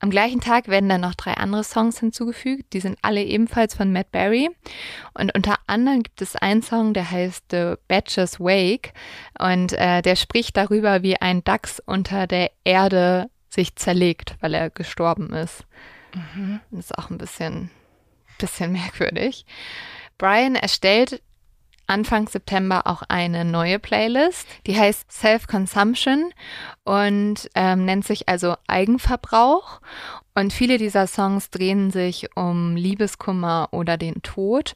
Am gleichen Tag werden dann noch drei andere Songs hinzugefügt. Die sind alle ebenfalls von Matt Berry. Und unter anderem gibt es einen Song, der heißt The Badger's Wake. Und äh, der spricht darüber, wie ein Dachs unter der Erde sich zerlegt, weil er gestorben ist. Mhm. Das ist auch ein bisschen, bisschen merkwürdig. Brian erstellt Anfang September auch eine neue Playlist, die heißt Self-Consumption und ähm, nennt sich also Eigenverbrauch. Und viele dieser Songs drehen sich um Liebeskummer oder den Tod.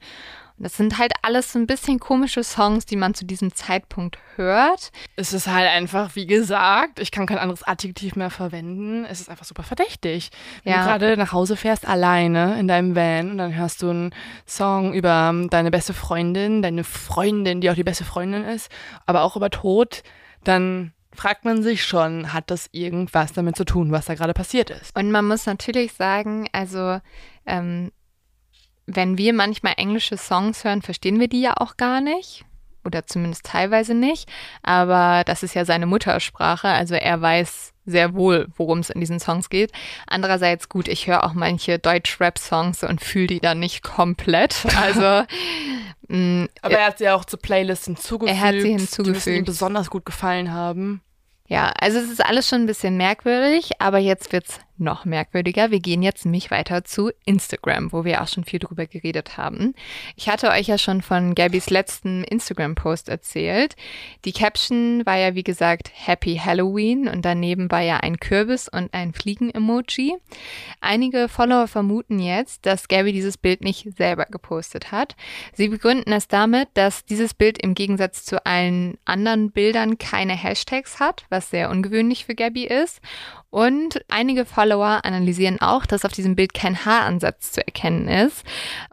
Das sind halt alles so ein bisschen komische Songs, die man zu diesem Zeitpunkt hört. Es ist halt einfach, wie gesagt, ich kann kein anderes Adjektiv mehr verwenden. Es ist einfach super verdächtig. Wenn ja. du gerade nach Hause fährst, alleine in deinem Van und dann hörst du einen Song über deine beste Freundin, deine Freundin, die auch die beste Freundin ist, aber auch über Tod, dann fragt man sich schon, hat das irgendwas damit zu tun, was da gerade passiert ist? Und man muss natürlich sagen, also ähm, wenn wir manchmal englische Songs hören, verstehen wir die ja auch gar nicht. Oder zumindest teilweise nicht. Aber das ist ja seine Muttersprache. Also er weiß sehr wohl, worum es in diesen Songs geht. Andererseits, gut, ich höre auch manche Deutsch-Rap-Songs und fühle die dann nicht komplett. Also. mh, mm, Aber er hat sie ja auch zu Playlists hinzugefügt. Er hat sie hinzugefügt. Die ihm besonders gut gefallen haben. Ja, also es ist alles schon ein bisschen merkwürdig, aber jetzt wird's noch merkwürdiger. Wir gehen jetzt nämlich weiter zu Instagram, wo wir auch schon viel drüber geredet haben. Ich hatte euch ja schon von Gabys letzten Instagram-Post erzählt. Die Caption war ja, wie gesagt, Happy Halloween und daneben war ja ein Kürbis und ein Fliegen-Emoji. Einige Follower vermuten jetzt, dass Gabby dieses Bild nicht selber gepostet hat. Sie begründen es damit, dass dieses Bild im Gegensatz zu allen anderen Bildern keine Hashtags hat, was sehr ungewöhnlich für Gabby ist. Und einige Follower analysieren auch, dass auf diesem Bild kein Haaransatz zu erkennen ist.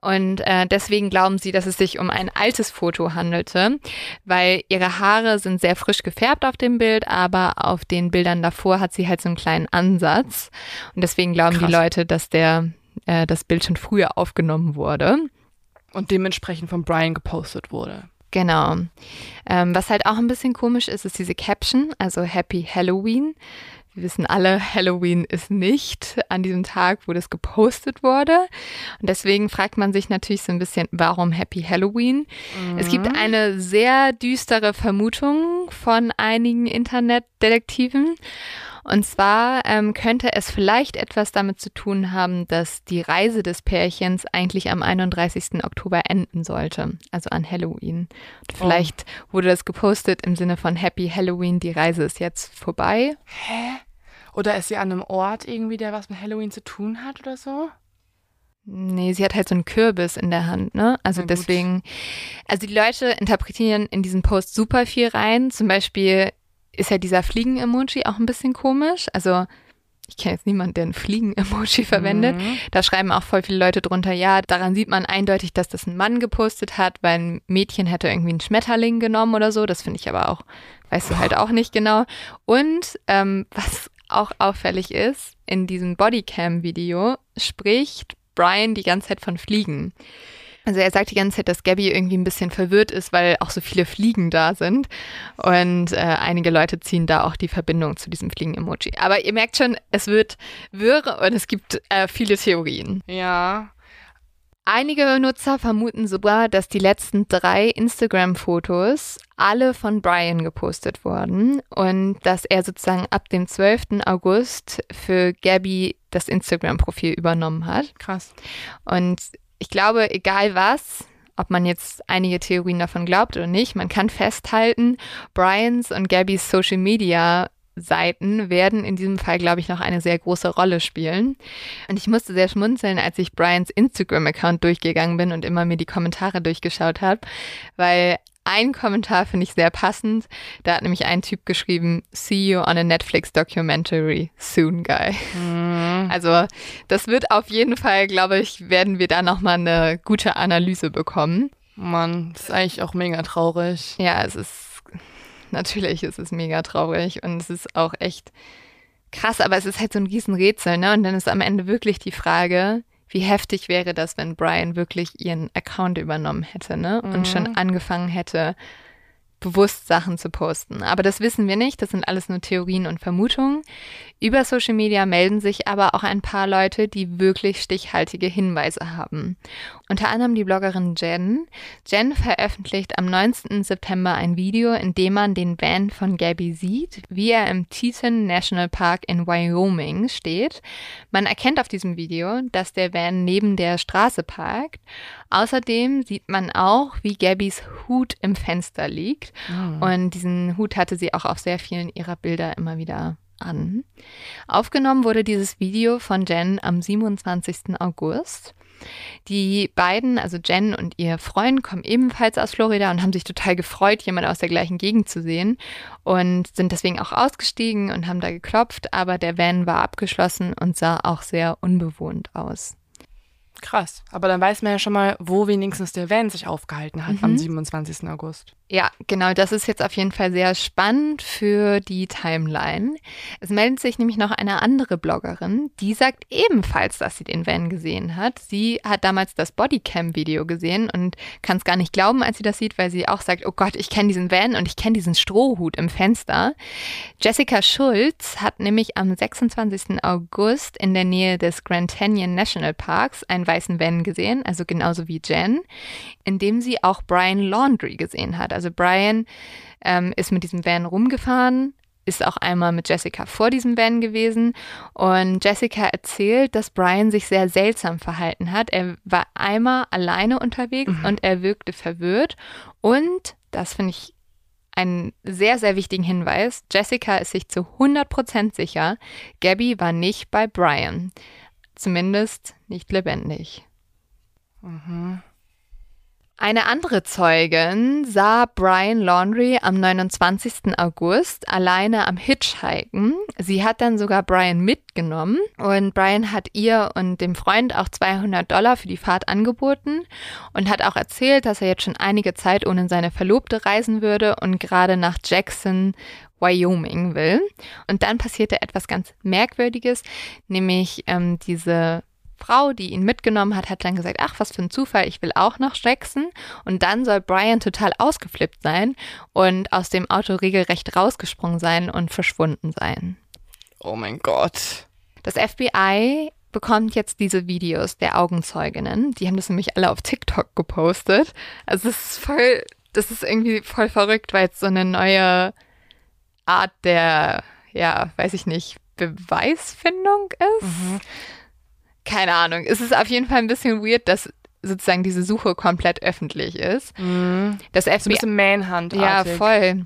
Und äh, deswegen glauben sie, dass es sich um ein altes Foto handelte, weil ihre Haare sind sehr frisch gefärbt auf dem Bild, aber auf den Bildern davor hat sie halt so einen kleinen Ansatz. Und deswegen glauben Krass. die Leute, dass der äh, das Bild schon früher aufgenommen wurde. Und dementsprechend von Brian gepostet wurde. Genau. Ähm, was halt auch ein bisschen komisch ist, ist diese Caption, also Happy Halloween Wir wissen alle, Halloween ist nicht an diesem Tag, wo das gepostet wurde. Und deswegen fragt man sich natürlich so ein bisschen, warum Happy Halloween? Mhm. Es gibt eine sehr düstere Vermutung von einigen Internetdetektiven. Und zwar ähm, könnte es vielleicht etwas damit zu tun haben, dass die Reise des Pärchens eigentlich am 31. Oktober enden sollte, also an Halloween. Und vielleicht oh. wurde das gepostet im Sinne von Happy Halloween, die Reise ist jetzt vorbei. Hä? Oder ist sie an einem Ort irgendwie, der was mit Halloween zu tun hat oder so? Nee, sie hat halt so einen Kürbis in der Hand, ne? Also deswegen, also die Leute interpretieren in diesen Post super viel rein. Zum Beispiel ist ja dieser Fliegen-Emoji auch ein bisschen komisch. Also ich kenne jetzt niemanden, der ein Fliegen-Emoji verwendet. Mhm. Da schreiben auch voll viele Leute drunter, ja, daran sieht man eindeutig, dass das ein Mann gepostet hat, weil ein Mädchen hätte irgendwie einen Schmetterling genommen oder so. Das finde ich aber auch, weißt du halt auch nicht genau. Und ähm, was auch auffällig ist, in diesem Bodycam-Video spricht Brian die ganze Zeit von Fliegen. Also er sagt die ganze Zeit, dass Gabby irgendwie ein bisschen verwirrt ist, weil auch so viele Fliegen da sind. Und äh, einige Leute ziehen da auch die Verbindung zu diesem Fliegen-Emoji. Aber ihr merkt schon, es wird wirr und es gibt äh, viele Theorien. Ja. Einige Nutzer vermuten sogar, dass die letzten drei Instagram-Fotos alle von Brian gepostet wurden und dass er sozusagen ab dem 12. August für Gabby das Instagram-Profil übernommen hat. Krass. Und ich glaube, egal was, ob man jetzt einige Theorien davon glaubt oder nicht, man kann festhalten, Brians und Gabbys Social Media Seiten werden in diesem Fall, glaube ich, noch eine sehr große Rolle spielen. Und ich musste sehr schmunzeln, als ich Brians Instagram-Account durchgegangen bin und immer mir die Kommentare durchgeschaut habe, weil ein Kommentar finde ich sehr passend. Da hat nämlich ein Typ geschrieben, see you on a Netflix documentary soon, guy. Mhm. Also das wird auf jeden Fall, glaube ich, werden wir da nochmal eine gute Analyse bekommen. Mann, das ist eigentlich auch mega traurig. Ja, es ist, natürlich ist es mega traurig und es ist auch echt krass, aber es ist halt so ein Riesenrätsel, ne? Und dann ist am Ende wirklich die Frage, wie heftig wäre das, wenn Brian wirklich ihren Account übernommen hätte, ne? Und mhm. schon angefangen hätte, bewusst Sachen zu posten. Aber das wissen wir nicht, das sind alles nur Theorien und Vermutungen. Über Social Media melden sich aber auch ein paar Leute, die wirklich stichhaltige Hinweise haben. Unter anderem die Bloggerin Jen. Jen veröffentlicht am 19. September ein Video, in dem man den Van von Gabby sieht, wie er im Teton National Park in Wyoming steht. Man erkennt auf diesem Video, dass der Van neben der Straße parkt. Außerdem sieht man auch, wie Gabbys Hut im Fenster liegt. Oh. Und diesen Hut hatte sie auch auf sehr vielen ihrer Bilder immer wieder an. Aufgenommen wurde dieses Video von Jen am 27. August. Die beiden, also Jen und ihr Freund, kommen ebenfalls aus Florida und haben sich total gefreut, jemand aus der gleichen Gegend zu sehen und sind deswegen auch ausgestiegen und haben da geklopft, aber der Van war abgeschlossen und sah auch sehr unbewohnt aus. Krass. Aber dann weiß man ja schon mal, wo wenigstens der Van sich aufgehalten hat mhm. am 27. August. Ja, genau. Das ist jetzt auf jeden Fall sehr spannend für die Timeline. Es meldet sich nämlich noch eine andere Bloggerin, die sagt ebenfalls, dass sie den Van gesehen hat. Sie hat damals das Bodycam-Video gesehen und kann es gar nicht glauben, als sie das sieht, weil sie auch sagt, oh Gott, ich kenne diesen Van und ich kenne diesen Strohhut im Fenster. Jessica Schulz hat nämlich am 26. August in der Nähe des Grand Canyon National Parks einen weißen Van gesehen, also genauso wie Jen, in dem sie auch Brian Laundry gesehen hat. Also Brian ähm, ist mit diesem Van rumgefahren, ist auch einmal mit Jessica vor diesem Van gewesen und Jessica erzählt, dass Brian sich sehr seltsam verhalten hat. Er war einmal alleine unterwegs mhm. und er wirkte verwirrt und das finde ich einen sehr, sehr wichtigen Hinweis. Jessica ist sich zu 100% sicher, Gabby war nicht bei Brian. Zumindest nicht lebendig. Mhm. Eine andere Zeugin sah Brian Laundry am 29. August alleine am Hitchhiken. Sie hat dann sogar Brian mitgenommen und Brian hat ihr und dem Freund auch 200 Dollar für die Fahrt angeboten und hat auch erzählt, dass er jetzt schon einige Zeit ohne seine Verlobte reisen würde und gerade nach Jackson, Wyoming will. Und dann passierte etwas ganz Merkwürdiges, nämlich ähm, diese Frau, die ihn mitgenommen hat, hat dann gesagt, ach, was für ein Zufall, ich will auch nach Jackson. Und dann soll Brian total ausgeflippt sein und aus dem Auto regelrecht rausgesprungen sein und verschwunden sein. Oh mein Gott. Das FBI bekommt jetzt diese Videos der Augenzeuginnen. Die haben das nämlich alle auf TikTok gepostet. Also es ist voll, das ist irgendwie voll verrückt, weil es so eine neue Art der, ja, weiß ich nicht, Beweisfindung ist. Mhm. Keine Ahnung. Es ist auf jeden Fall ein bisschen weird, dass sozusagen diese Suche komplett öffentlich ist. Mhm. Das So ein FBI, bisschen Manhunt. ja, voll.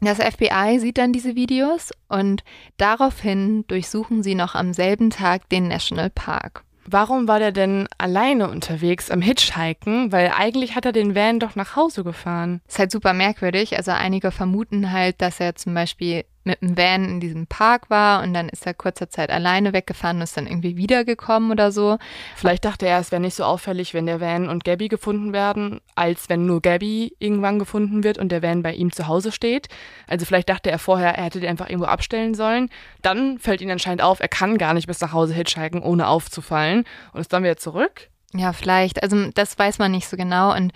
Das FBI sieht dann diese Videos und daraufhin durchsuchen sie noch am selben Tag den Nationalpark. Warum war der denn alleine unterwegs am Hitchhiken? Weil eigentlich hat er den Van doch nach Hause gefahren. Ist halt super merkwürdig. Also einige vermuten halt, dass er zum Beispiel mit dem Van in diesem Park war und dann ist er kurzer Zeit alleine weggefahren und ist dann irgendwie wiedergekommen oder so. Vielleicht dachte er, es wäre nicht so auffällig, wenn der Van und Gabby gefunden werden, als wenn nur Gabby irgendwann gefunden wird und der Van bei ihm zu Hause steht. Also vielleicht dachte er vorher, er hätte den einfach irgendwo abstellen sollen. Dann fällt ihm anscheinend auf, er kann gar nicht bis nach Hause hitchhiken, ohne aufzufallen und ist dann wieder zurück. Ja, vielleicht. Also das weiß man nicht so genau und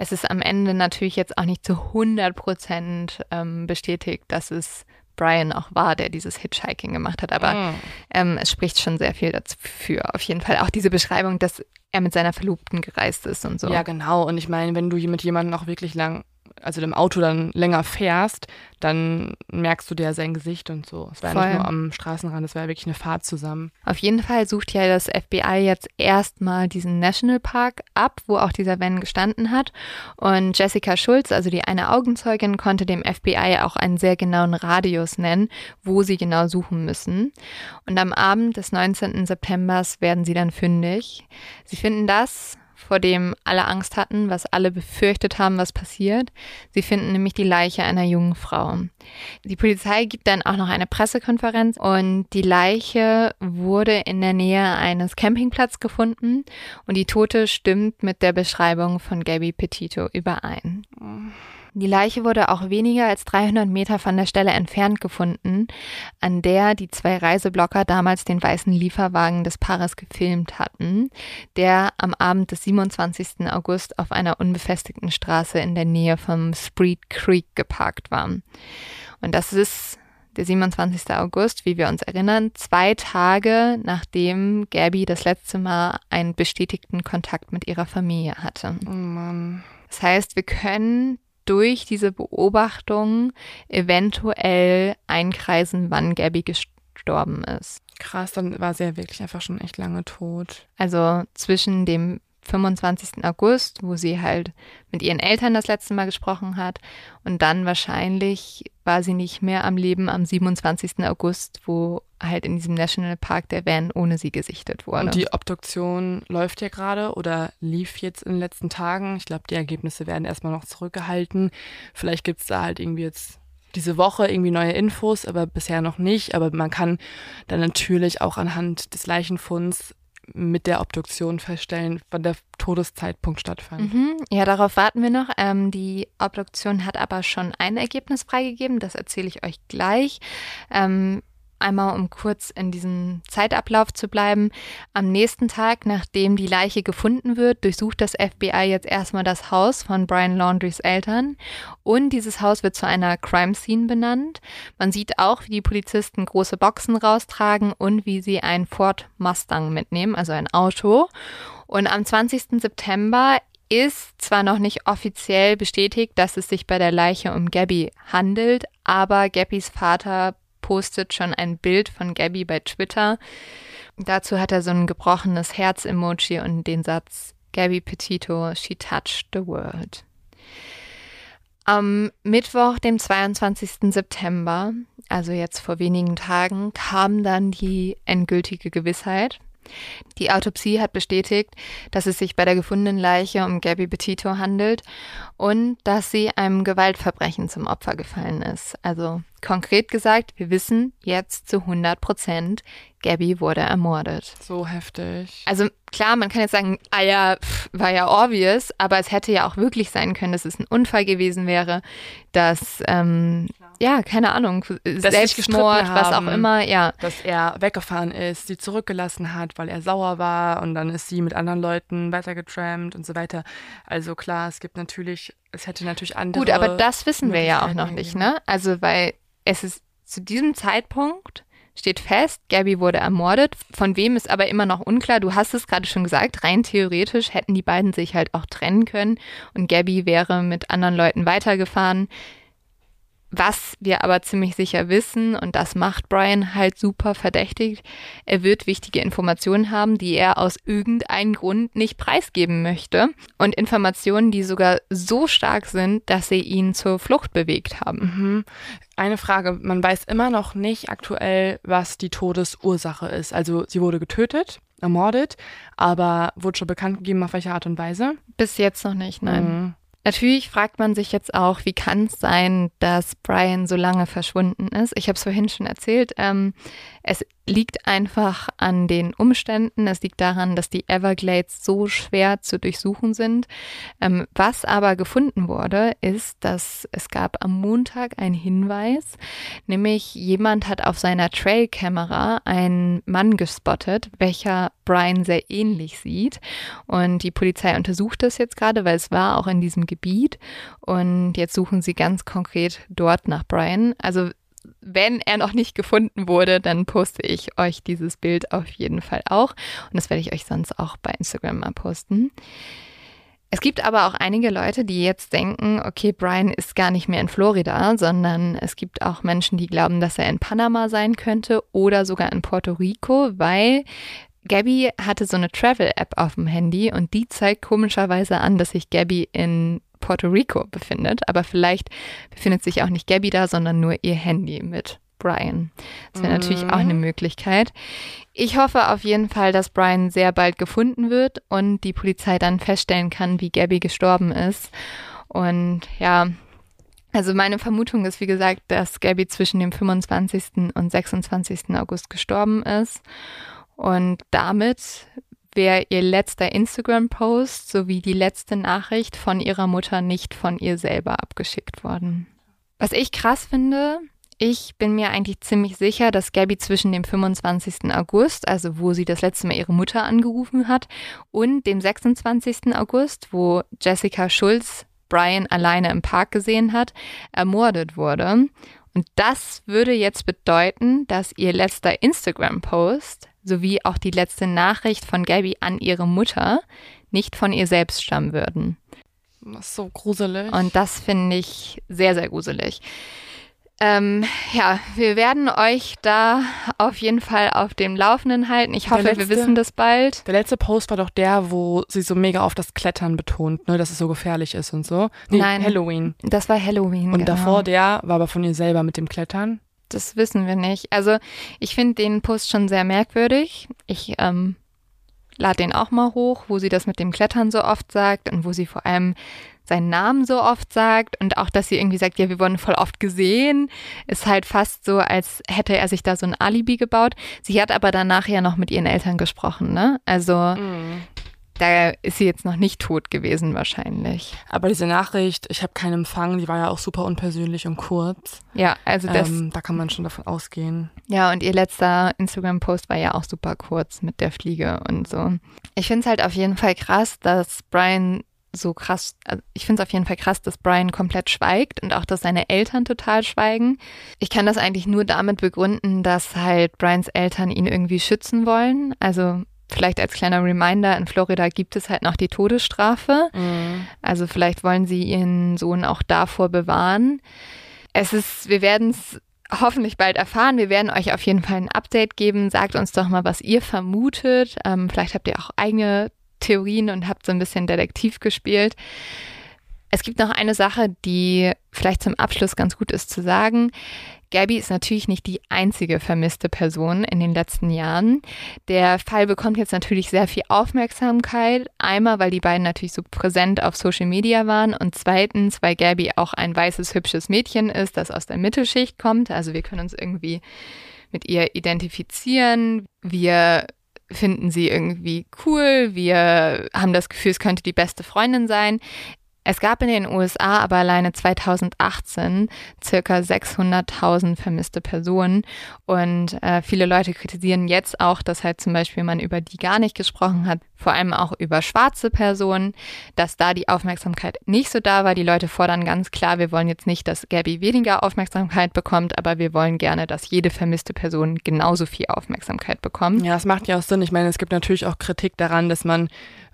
es ist am Ende natürlich jetzt auch nicht zu 100 Prozent ähm, bestätigt, dass es Brian auch war, der dieses Hitchhiking gemacht hat. Aber Mhm. ähm, es spricht schon sehr viel dafür. Auf jeden Fall auch diese Beschreibung, dass er mit seiner Verlobten gereist ist und so. Ja, genau. Und ich meine, wenn du mit jemandem auch wirklich lang, also dem Auto dann länger fährst, dann merkst du dir sein Gesicht und so. Es war Voll. nicht nur am Straßenrand, es war wirklich eine Fahrt zusammen. Auf jeden Fall sucht ja das FBI jetzt erstmal diesen Nationalpark ab, wo auch dieser Van gestanden hat. Und Jessica Schulz, also die eine Augenzeugin, konnte dem FBI auch einen sehr genauen Radius nennen, wo sie genau suchen müssen. Und am Abend des 19. September werden sie dann fündig. Sie finden das, vor dem alle Angst hatten, was alle befürchtet haben, was passiert. Sie finden nämlich die Leiche einer jungen Frau. Die Polizei gibt dann auch noch eine Pressekonferenz und die Leiche wurde in der Nähe eines Campingplatzes gefunden und die Tote stimmt mit der Beschreibung von Gabby Petito überein. Die Leiche wurde auch weniger als 300 Meter von der Stelle entfernt gefunden, an der die zwei Reiseblocker damals den weißen Lieferwagen des Paares gefilmt hatten, der am Abend des 27. August auf einer unbefestigten Straße in der Nähe vom Spreed Creek geparkt war. Und das ist der 27. August, wie wir uns erinnern, zwei Tage nachdem Gabby das letzte Mal einen bestätigten Kontakt mit ihrer Familie hatte. Oh Mann. Das heißt, wir können durch diese Beobachtung eventuell einkreisen, wann Gabby gestorben ist. Krass, dann war sie ja wirklich einfach schon echt lange tot. Also zwischen dem 25. August, wo sie halt mit ihren Eltern das letzte Mal gesprochen hat. Und dann wahrscheinlich war sie nicht mehr am Leben am 27. August, wo halt in diesem Nationalpark der Van ohne sie gesichtet wurde. Und die Obduktion läuft ja gerade oder lief jetzt in den letzten Tagen. Ich glaube, die Ergebnisse werden erstmal noch zurückgehalten. Vielleicht gibt's da halt irgendwie jetzt diese Woche irgendwie neue Infos, aber bisher noch nicht. Aber man kann dann natürlich auch anhand des Leichenfunds mit der Obduktion feststellen, wann der Todeszeitpunkt stattfand. Mhm. Ja, darauf warten wir noch. Ähm, die Obduktion hat aber schon ein Ergebnis freigegeben. Das erzähle ich euch gleich. Ähm, Einmal, um kurz in diesem Zeitablauf zu bleiben. Am nächsten Tag, nachdem die Leiche gefunden wird, durchsucht das FBI jetzt erstmal das Haus von Brian Laundries Eltern. Und dieses Haus wird zu einer Crime Scene benannt. Man sieht auch, wie die Polizisten große Boxen raustragen und wie sie ein Ford Mustang mitnehmen, also ein Auto. Und am 20. September ist zwar noch nicht offiziell bestätigt, dass es sich bei der Leiche um Gabby handelt, aber Gabbys Vater postet schon ein Bild von Gabby bei Twitter. Dazu hat er so ein gebrochenes Herz-Emoji und den Satz Gabby Petito, she touched the world. Am Mittwoch, dem 22. September, also jetzt vor wenigen Tagen, kam dann die endgültige Gewissheit. Die Autopsie hat bestätigt, dass es sich bei der gefundenen Leiche um Gabby Petito handelt und dass sie einem Gewaltverbrechen zum Opfer gefallen ist. Also konkret gesagt, wir wissen jetzt zu 100 Prozent, Gabby wurde ermordet. So heftig. Also klar, man kann jetzt sagen, ah ja, pff, war ja obvious, aber es hätte ja auch wirklich sein können, dass es ein Unfall gewesen wäre, dass, ähm, ja, keine Ahnung, sich Selbstmord, was auch immer, ja. Dass er weggefahren ist, sie zurückgelassen hat, weil er sauer war und dann ist sie mit anderen Leuten weitergetrampt und so weiter. Also klar, es gibt natürlich, es hätte natürlich andere. Gut, aber das wissen wir ja auch noch nicht, ne? Also, weil es ist zu diesem Zeitpunkt steht fest, Gabby wurde ermordet. Von wem ist aber immer noch unklar. Du hast es gerade schon gesagt, rein theoretisch hätten die beiden sich halt auch trennen können und Gabby wäre mit anderen Leuten weitergefahren. Was wir aber ziemlich sicher wissen, und das macht Brian halt super verdächtig, er wird wichtige Informationen haben, die er aus irgendeinem Grund nicht preisgeben möchte. Und Informationen, die sogar so stark sind, dass sie ihn zur Flucht bewegt haben. Mhm. Eine Frage, man weiß immer noch nicht aktuell, was die Todesursache ist. Also sie wurde getötet, ermordet, aber wurde schon bekannt gegeben, auf welche Art und Weise? Bis jetzt noch nicht, nein. Mhm. Natürlich fragt man sich jetzt auch, wie kann es sein, dass Brian so lange verschwunden ist? Ich habe es vorhin schon erzählt. Ähm, es liegt einfach an den Umständen. Es liegt daran, dass die Everglades so schwer zu durchsuchen sind. Ähm, was aber gefunden wurde, ist, dass es gab am Montag einen Hinweis, nämlich jemand hat auf seiner Trailkamera einen Mann gespottet, welcher Brian sehr ähnlich sieht. Und die Polizei untersucht das jetzt gerade, weil es war auch in diesem Gebiet. Und jetzt suchen sie ganz konkret dort nach Brian. Also wenn er noch nicht gefunden wurde, dann poste ich euch dieses Bild auf jeden Fall auch. Und das werde ich euch sonst auch bei Instagram mal posten. Es gibt aber auch einige Leute, die jetzt denken, okay, Brian ist gar nicht mehr in Florida, sondern es gibt auch Menschen, die glauben, dass er in Panama sein könnte oder sogar in Puerto Rico, weil Gabby hatte so eine Travel-App auf dem Handy und die zeigt komischerweise an, dass sich Gabby in Puerto Rico befindet. Aber vielleicht befindet sich auch nicht Gabby da, sondern nur ihr Handy mit Brian. Das wäre mhm. natürlich auch eine Möglichkeit. Ich hoffe auf jeden Fall, dass Brian sehr bald gefunden wird und die Polizei dann feststellen kann, wie Gabby gestorben ist. Und ja, also meine Vermutung ist, wie gesagt, dass Gabby zwischen dem 25. und 26. August gestorben ist. Und damit wäre ihr letzter Instagram-Post sowie die letzte Nachricht von ihrer Mutter nicht von ihr selber abgeschickt worden. Was ich krass finde, ich bin mir eigentlich ziemlich sicher, dass Gabby zwischen dem 25. August, also wo sie das letzte Mal ihre Mutter angerufen hat, und dem 26. August, wo Jessica Schulz Brian alleine im Park gesehen hat, ermordet wurde. Und das würde jetzt bedeuten, dass ihr letzter Instagram-Post sowie auch die letzte Nachricht von Gabby an ihre Mutter nicht von ihr selbst stammen würden. Das ist so gruselig. Und das finde ich sehr, sehr gruselig. Ähm, ja, wir werden euch da auf jeden Fall auf dem Laufenden halten. Ich hoffe, letzte, wir wissen das bald. Der letzte Post war doch der, wo sie so mega auf das Klettern betont, ne, dass es so gefährlich ist und so. Nee, Nein, Halloween. Das war Halloween. Und genau. davor der war aber von ihr selber mit dem Klettern das wissen wir nicht. Also ich finde den Post schon sehr merkwürdig. Ich ähm, lade den auch mal hoch, wo sie das mit dem Klettern so oft sagt und wo sie vor allem seinen Namen so oft sagt und auch, dass sie irgendwie sagt, ja, wir wurden voll oft gesehen, ist halt fast so, als hätte er sich da so ein Alibi gebaut. Sie hat aber danach ja noch mit ihren Eltern gesprochen, ne? Also mm da ist sie jetzt noch nicht tot gewesen wahrscheinlich. Aber diese Nachricht, ich habe keinen Empfang, die war ja auch super unpersönlich und kurz. Ja, also das. Ähm, da kann man schon davon ausgehen. Ja, und ihr letzter Instagram-Post war ja auch super kurz mit der Fliege und so. Ich finde es halt auf jeden Fall krass, dass Brian so krass, also ich finde es auf jeden Fall krass, dass Brian komplett schweigt und auch, dass seine Eltern total schweigen. Ich kann das eigentlich nur damit begründen, dass halt Brians Eltern ihn irgendwie schützen wollen. Also vielleicht als kleiner Reminder, in Florida gibt es halt noch die Todesstrafe. Mhm. Also vielleicht wollen sie ihren Sohn auch davor bewahren. Es ist, wir werden es hoffentlich bald erfahren. Wir werden euch auf jeden Fall ein Update geben. Sagt uns doch mal, was ihr vermutet. Ähm, vielleicht habt ihr auch eigene Theorien und habt so ein bisschen Detektiv gespielt. Es gibt noch eine Sache, die vielleicht zum Abschluss ganz gut ist zu sagen. Gabby ist natürlich nicht die einzige vermisste Person in den letzten Jahren. Der Fall bekommt jetzt natürlich sehr viel Aufmerksamkeit. Einmal, weil die beiden natürlich so präsent auf Social Media waren und zweitens, weil Gabby auch ein weißes, hübsches Mädchen ist, das aus der Mittelschicht kommt. Also wir können uns irgendwie mit ihr identifizieren. Wir finden sie irgendwie cool. Wir haben das Gefühl, es könnte die beste Freundin sein. Es gab in den USA aber alleine 2018 circa 600.000 vermisste Personen und äh, viele Leute kritisieren jetzt auch, dass halt zum Beispiel man über die gar nicht gesprochen hat, vor allem auch über schwarze Personen, dass da die Aufmerksamkeit nicht so da war. Die Leute fordern ganz klar, wir wollen jetzt nicht, dass Gabby weniger Aufmerksamkeit bekommt, aber wir wollen gerne, dass jede vermisste Person genauso viel Aufmerksamkeit bekommt. Ja, es macht ja auch Sinn. Ich meine, es gibt natürlich auch Kritik daran, dass man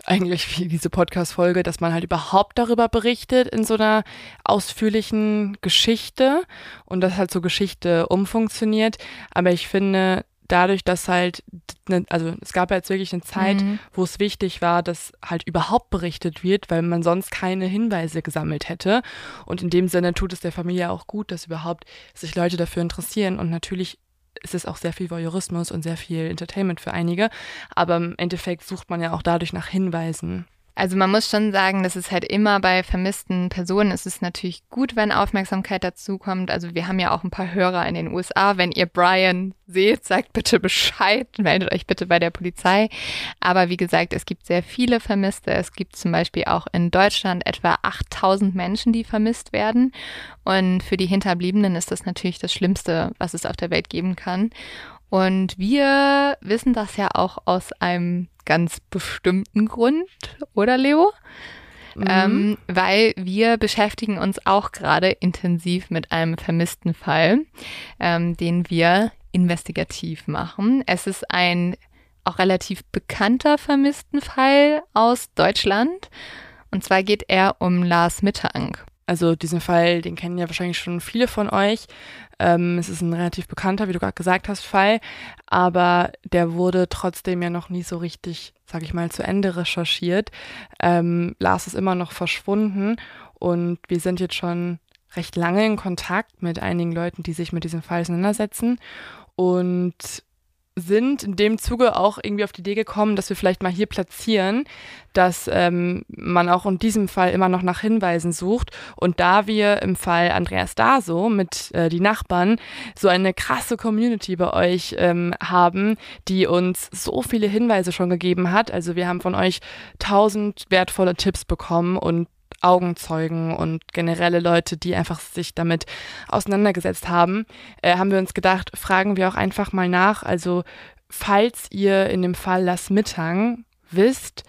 eigentlich wie diese Podcast-Folge, dass man halt überhaupt darüber berichtet in so einer ausführlichen Geschichte und dass halt so Geschichte umfunktioniert. Aber ich finde, dadurch, dass halt, ne, also es gab ja jetzt wirklich eine Zeit, mhm. wo es wichtig war, dass halt überhaupt berichtet wird, weil man sonst keine Hinweise gesammelt hätte. Und in dem Sinne tut es der Familie auch gut, dass überhaupt sich Leute dafür interessieren. Und natürlich ist es auch sehr viel Voyeurismus und sehr viel Entertainment für einige. Aber im Endeffekt sucht man ja auch dadurch nach Hinweisen. Also man muss schon sagen, dass es halt immer bei vermissten Personen ist es natürlich gut, wenn Aufmerksamkeit dazu kommt. Also wir haben ja auch ein paar Hörer in den USA. Wenn ihr Brian seht, sagt bitte Bescheid, meldet euch bitte bei der Polizei. Aber wie gesagt, es gibt sehr viele Vermisste. Es gibt zum Beispiel auch in Deutschland etwa 8000 Menschen, die vermisst werden. Und für die Hinterbliebenen ist das natürlich das Schlimmste, was es auf der Welt geben kann. Und wir wissen das ja auch aus einem ganz bestimmten Grund, oder Leo? Mhm. Ähm, weil wir beschäftigen uns auch gerade intensiv mit einem vermissten Fall, ähm, den wir investigativ machen. Es ist ein auch relativ bekannter vermissten Fall aus Deutschland. Und zwar geht er um Lars Mitterang. Also diesen Fall, den kennen ja wahrscheinlich schon viele von euch. Ähm, es ist ein relativ bekannter, wie du gerade gesagt hast, Fall, aber der wurde trotzdem ja noch nie so richtig, sag ich mal, zu Ende recherchiert. Ähm, Lars ist immer noch verschwunden und wir sind jetzt schon recht lange in Kontakt mit einigen Leuten, die sich mit diesem Fall auseinandersetzen. Und sind in dem Zuge auch irgendwie auf die Idee gekommen, dass wir vielleicht mal hier platzieren, dass ähm, man auch in diesem Fall immer noch nach Hinweisen sucht. Und da wir im Fall Andreas Daso mit äh, die Nachbarn so eine krasse Community bei euch ähm, haben, die uns so viele Hinweise schon gegeben hat. Also wir haben von euch tausend wertvolle Tipps bekommen und Augenzeugen und generelle Leute, die einfach sich damit auseinandergesetzt haben, äh, haben wir uns gedacht, fragen wir auch einfach mal nach. Also, falls ihr in dem Fall Lass Mittang wisst,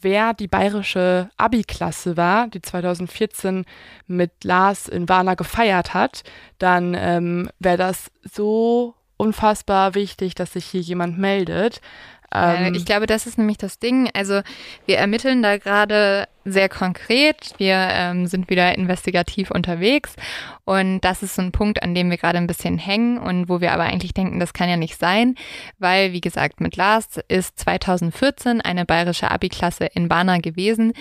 wer die bayerische Abi-Klasse war, die 2014 mit Lars in Warna gefeiert hat, dann ähm, wäre das so unfassbar wichtig, dass sich hier jemand meldet. Ähm, ich glaube, das ist nämlich das Ding. Also wir ermitteln da gerade sehr konkret. Wir ähm, sind wieder investigativ unterwegs und das ist so ein Punkt, an dem wir gerade ein bisschen hängen und wo wir aber eigentlich denken, das kann ja nicht sein, weil wie gesagt, mit Lars ist 2014 eine bayerische Abi-Klasse in Bana gewesen.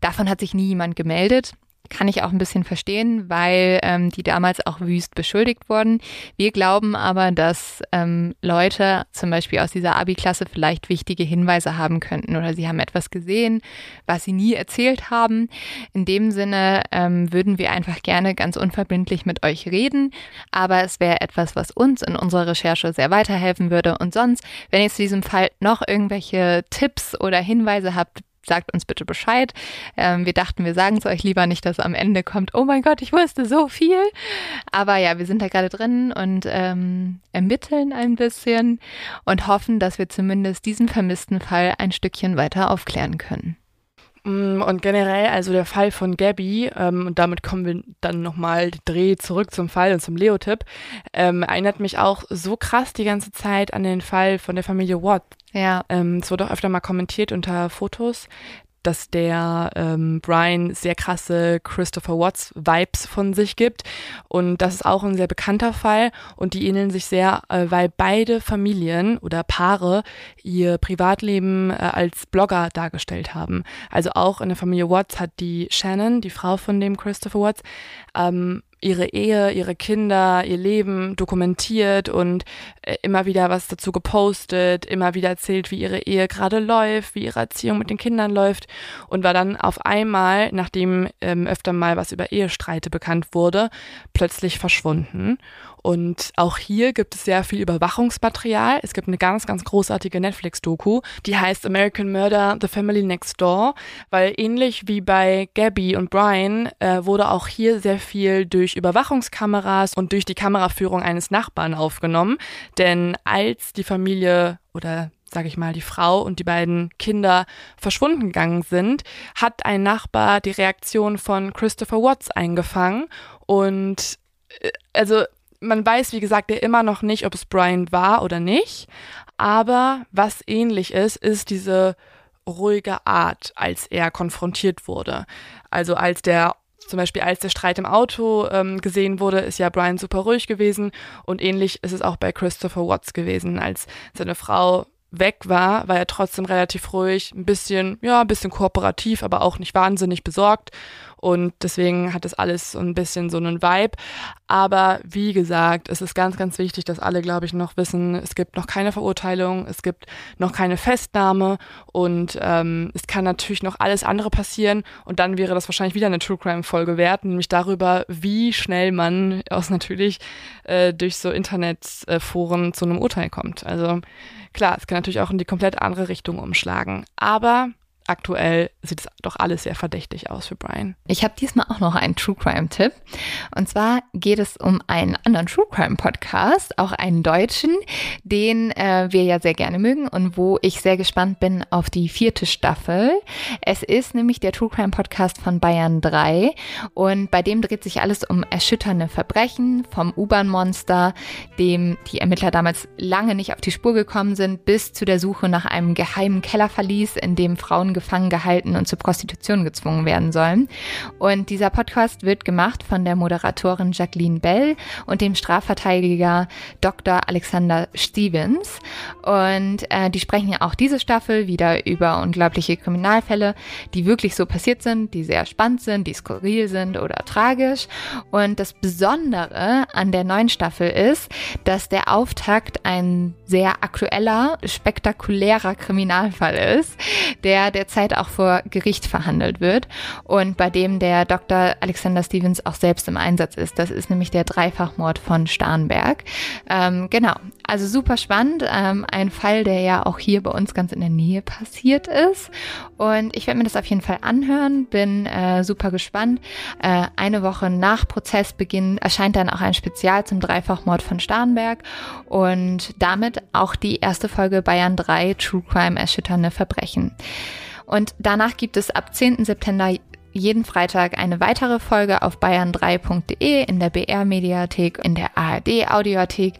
Davon hat sich nie jemand gemeldet. Kann ich auch ein bisschen verstehen, weil ähm, die damals auch wüst beschuldigt wurden. Wir glauben aber, dass ähm, Leute zum Beispiel aus dieser Abi-Klasse vielleicht wichtige Hinweise haben könnten oder sie haben etwas gesehen, was sie nie erzählt haben. In dem Sinne ähm, würden wir einfach gerne ganz unverbindlich mit euch reden, aber es wäre etwas, was uns in unserer Recherche sehr weiterhelfen würde. Und sonst, wenn ihr zu diesem Fall noch irgendwelche Tipps oder Hinweise habt, sagt uns bitte Bescheid. Ähm, wir dachten, wir sagen es euch lieber nicht, dass am Ende kommt, oh mein Gott, ich wusste so viel. Aber ja, wir sind da gerade drin und ähm, ermitteln ein bisschen und hoffen, dass wir zumindest diesen vermissten Fall ein Stückchen weiter aufklären können. Mm, und generell, also der Fall von Gabby, ähm, und damit kommen wir dann nochmal Dreh zurück zum Fall und zum Leo-Tipp, ähm, erinnert mich auch so krass die ganze Zeit an den Fall von der Familie Watt. Ja. Ähm, es wurde auch öfter mal kommentiert unter Fotos, dass der ähm, Brian sehr krasse Christopher Watts Vibes von sich gibt. Und das ist auch ein sehr bekannter Fall und die ähneln sich sehr, äh, weil beide Familien oder Paare ihr Privatleben äh, als Blogger dargestellt haben. Also auch in der Familie Watts hat die Shannon, die Frau von dem Christopher Watts, ähm, ihre Ehe, ihre Kinder, ihr Leben dokumentiert und äh, immer wieder was dazu gepostet, immer wieder erzählt, wie ihre Ehe gerade läuft, wie ihre Erziehung mit den Kindern läuft und war dann auf einmal, nachdem ähm, öfter mal was über Ehestreite bekannt wurde, plötzlich verschwunden. Und auch hier gibt es sehr viel Überwachungsmaterial. Es gibt eine ganz, ganz großartige Netflix-Doku, die heißt American Murder, The Family Next Door, weil ähnlich wie bei Gabby und Brian äh, wurde auch hier sehr viel durch Überwachungskameras und durch die Kameraführung eines Nachbarn aufgenommen. Denn als die Familie oder sage ich mal, die Frau und die beiden Kinder verschwunden gegangen sind, hat ein Nachbar die Reaktion von Christopher Watts eingefangen und äh, also man weiß, wie gesagt, ja immer noch nicht, ob es Brian war oder nicht, aber was ähnlich ist, ist diese ruhige Art, als er konfrontiert wurde. Also als der zum Beispiel als der Streit im Auto ähm, gesehen wurde, ist ja Brian super ruhig gewesen und ähnlich ist es auch bei Christopher Watts gewesen, als seine Frau weg war, war er trotzdem relativ ruhig, ein bisschen, ja, ein bisschen kooperativ, aber auch nicht wahnsinnig besorgt. Und deswegen hat das alles so ein bisschen so einen Vibe. Aber wie gesagt, es ist ganz, ganz wichtig, dass alle, glaube ich, noch wissen, es gibt noch keine Verurteilung, es gibt noch keine Festnahme und ähm, es kann natürlich noch alles andere passieren. Und dann wäre das wahrscheinlich wieder eine True Crime-Folge wert, nämlich darüber, wie schnell man aus natürlich äh, durch so Internetforen zu einem Urteil kommt. Also Klar, es kann natürlich auch in die komplett andere Richtung umschlagen. Aber aktuell sieht es doch alles sehr verdächtig aus für Brian. Ich habe diesmal auch noch einen True Crime-Tipp. Und zwar geht es um einen anderen True Crime-Podcast, auch einen deutschen, den äh, wir ja sehr gerne mögen und wo ich sehr gespannt bin auf die vierte Staffel. Es ist nämlich der True Crime-Podcast von Bayern 3 und bei dem dreht sich alles um erschütternde Verbrechen vom U-Bahn-Monster, dem die Ermittler damals lange nicht auf die Spur gekommen sind, bis zu der Suche nach einem geheimen Kellerverlies, in dem Frauen gefangen gehalten und zur Prostitution gezwungen werden sollen. Und dieser Podcast wird gemacht von der Moderatorin Jacqueline Bell und dem Strafverteidiger Dr. Alexander Stevens. Und äh, die sprechen ja auch diese Staffel wieder über unglaubliche Kriminalfälle, die wirklich so passiert sind, die sehr spannend sind, die skurril sind oder tragisch. Und das Besondere an der neuen Staffel ist, dass der Auftakt ein sehr aktueller, spektakulärer Kriminalfall ist, der der Zeit auch vor Gericht verhandelt wird und bei dem der Dr. Alexander Stevens auch selbst im Einsatz ist. Das ist nämlich der Dreifachmord von Starnberg. Ähm, genau, also super spannend. Ähm, ein Fall, der ja auch hier bei uns ganz in der Nähe passiert ist. Und ich werde mir das auf jeden Fall anhören, bin äh, super gespannt. Äh, eine Woche nach Prozessbeginn erscheint dann auch ein Spezial zum Dreifachmord von Starnberg und damit auch die erste Folge Bayern 3 True Crime erschütternde Verbrechen. Und danach gibt es ab 10. September jeden Freitag eine weitere Folge auf bayern3.de, in der BR-Mediathek, in der ARD-Audiothek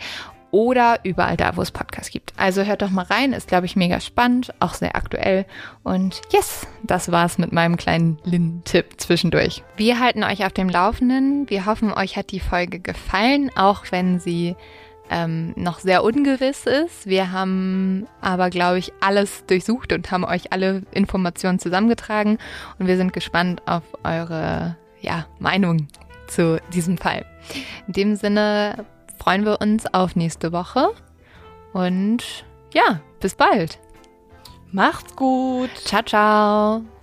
oder überall da, wo es Podcasts gibt. Also hört doch mal rein, ist, glaube ich, mega spannend, auch sehr aktuell. Und yes, das war's mit meinem kleinen Lin-Tipp zwischendurch. Wir halten euch auf dem Laufenden. Wir hoffen, euch hat die Folge gefallen, auch wenn sie ähm, noch sehr ungewiss ist. Wir haben aber, glaube ich, alles durchsucht und haben euch alle Informationen zusammengetragen und wir sind gespannt auf eure ja, Meinung zu diesem Fall. In dem Sinne freuen wir uns auf nächste Woche und ja, bis bald. Macht's gut. Ciao, ciao.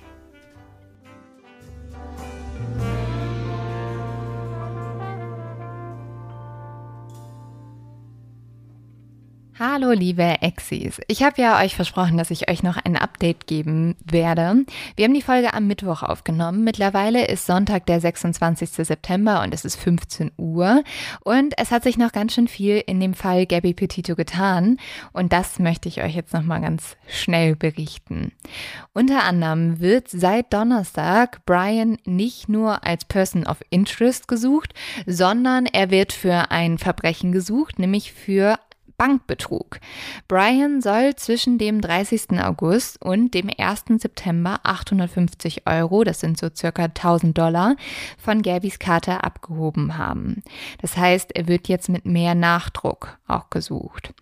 Hallo liebe Exis. Ich habe ja euch versprochen, dass ich euch noch ein Update geben werde. Wir haben die Folge am Mittwoch aufgenommen. Mittlerweile ist Sonntag der 26. September und es ist 15 Uhr. Und es hat sich noch ganz schön viel in dem Fall Gabby Petito getan. Und das möchte ich euch jetzt nochmal ganz schnell berichten. Unter anderem wird seit Donnerstag Brian nicht nur als Person of Interest gesucht, sondern er wird für ein Verbrechen gesucht, nämlich für Bankbetrug. Brian soll zwischen dem 30. August und dem 1. September 850 Euro, das sind so circa 1000 Dollar, von Gabys Karte abgehoben haben. Das heißt, er wird jetzt mit mehr Nachdruck auch gesucht.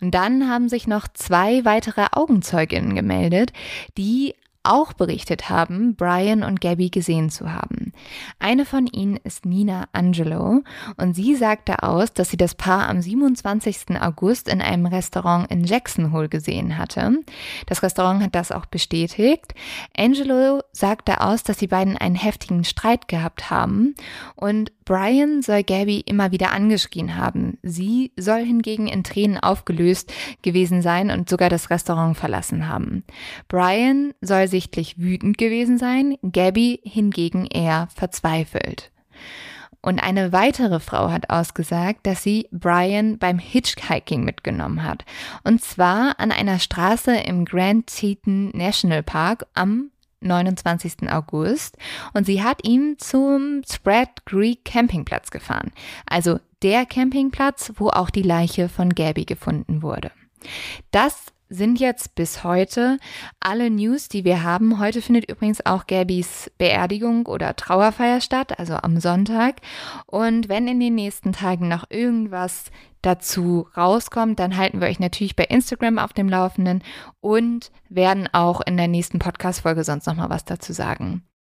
Und dann haben sich noch zwei weitere Augenzeuginnen gemeldet, die auch berichtet haben, Brian und Gabby gesehen zu haben. Eine von ihnen ist Nina Angelo und sie sagte aus, dass sie das Paar am 27. August in einem Restaurant in Jackson Hole gesehen hatte. Das Restaurant hat das auch bestätigt. Angelo sagte aus, dass die beiden einen heftigen Streit gehabt haben und Brian soll Gabby immer wieder angeschrien haben. Sie soll hingegen in Tränen aufgelöst gewesen sein und sogar das Restaurant verlassen haben. Brian soll sichtlich wütend gewesen sein, Gabby hingegen eher verzweifelt. Und eine weitere Frau hat ausgesagt, dass sie Brian beim Hitchhiking mitgenommen hat. Und zwar an einer Straße im Grand Teton National Park am 29. August und sie hat ihn zum Spread Creek Campingplatz gefahren. Also der Campingplatz, wo auch die Leiche von Gabby gefunden wurde. Das sind jetzt bis heute alle News, die wir haben. Heute findet übrigens auch Gabys Beerdigung oder Trauerfeier statt, also am Sonntag. Und wenn in den nächsten Tagen noch irgendwas dazu rauskommt, dann halten wir euch natürlich bei Instagram auf dem Laufenden und werden auch in der nächsten Podcast-Folge sonst nochmal was dazu sagen.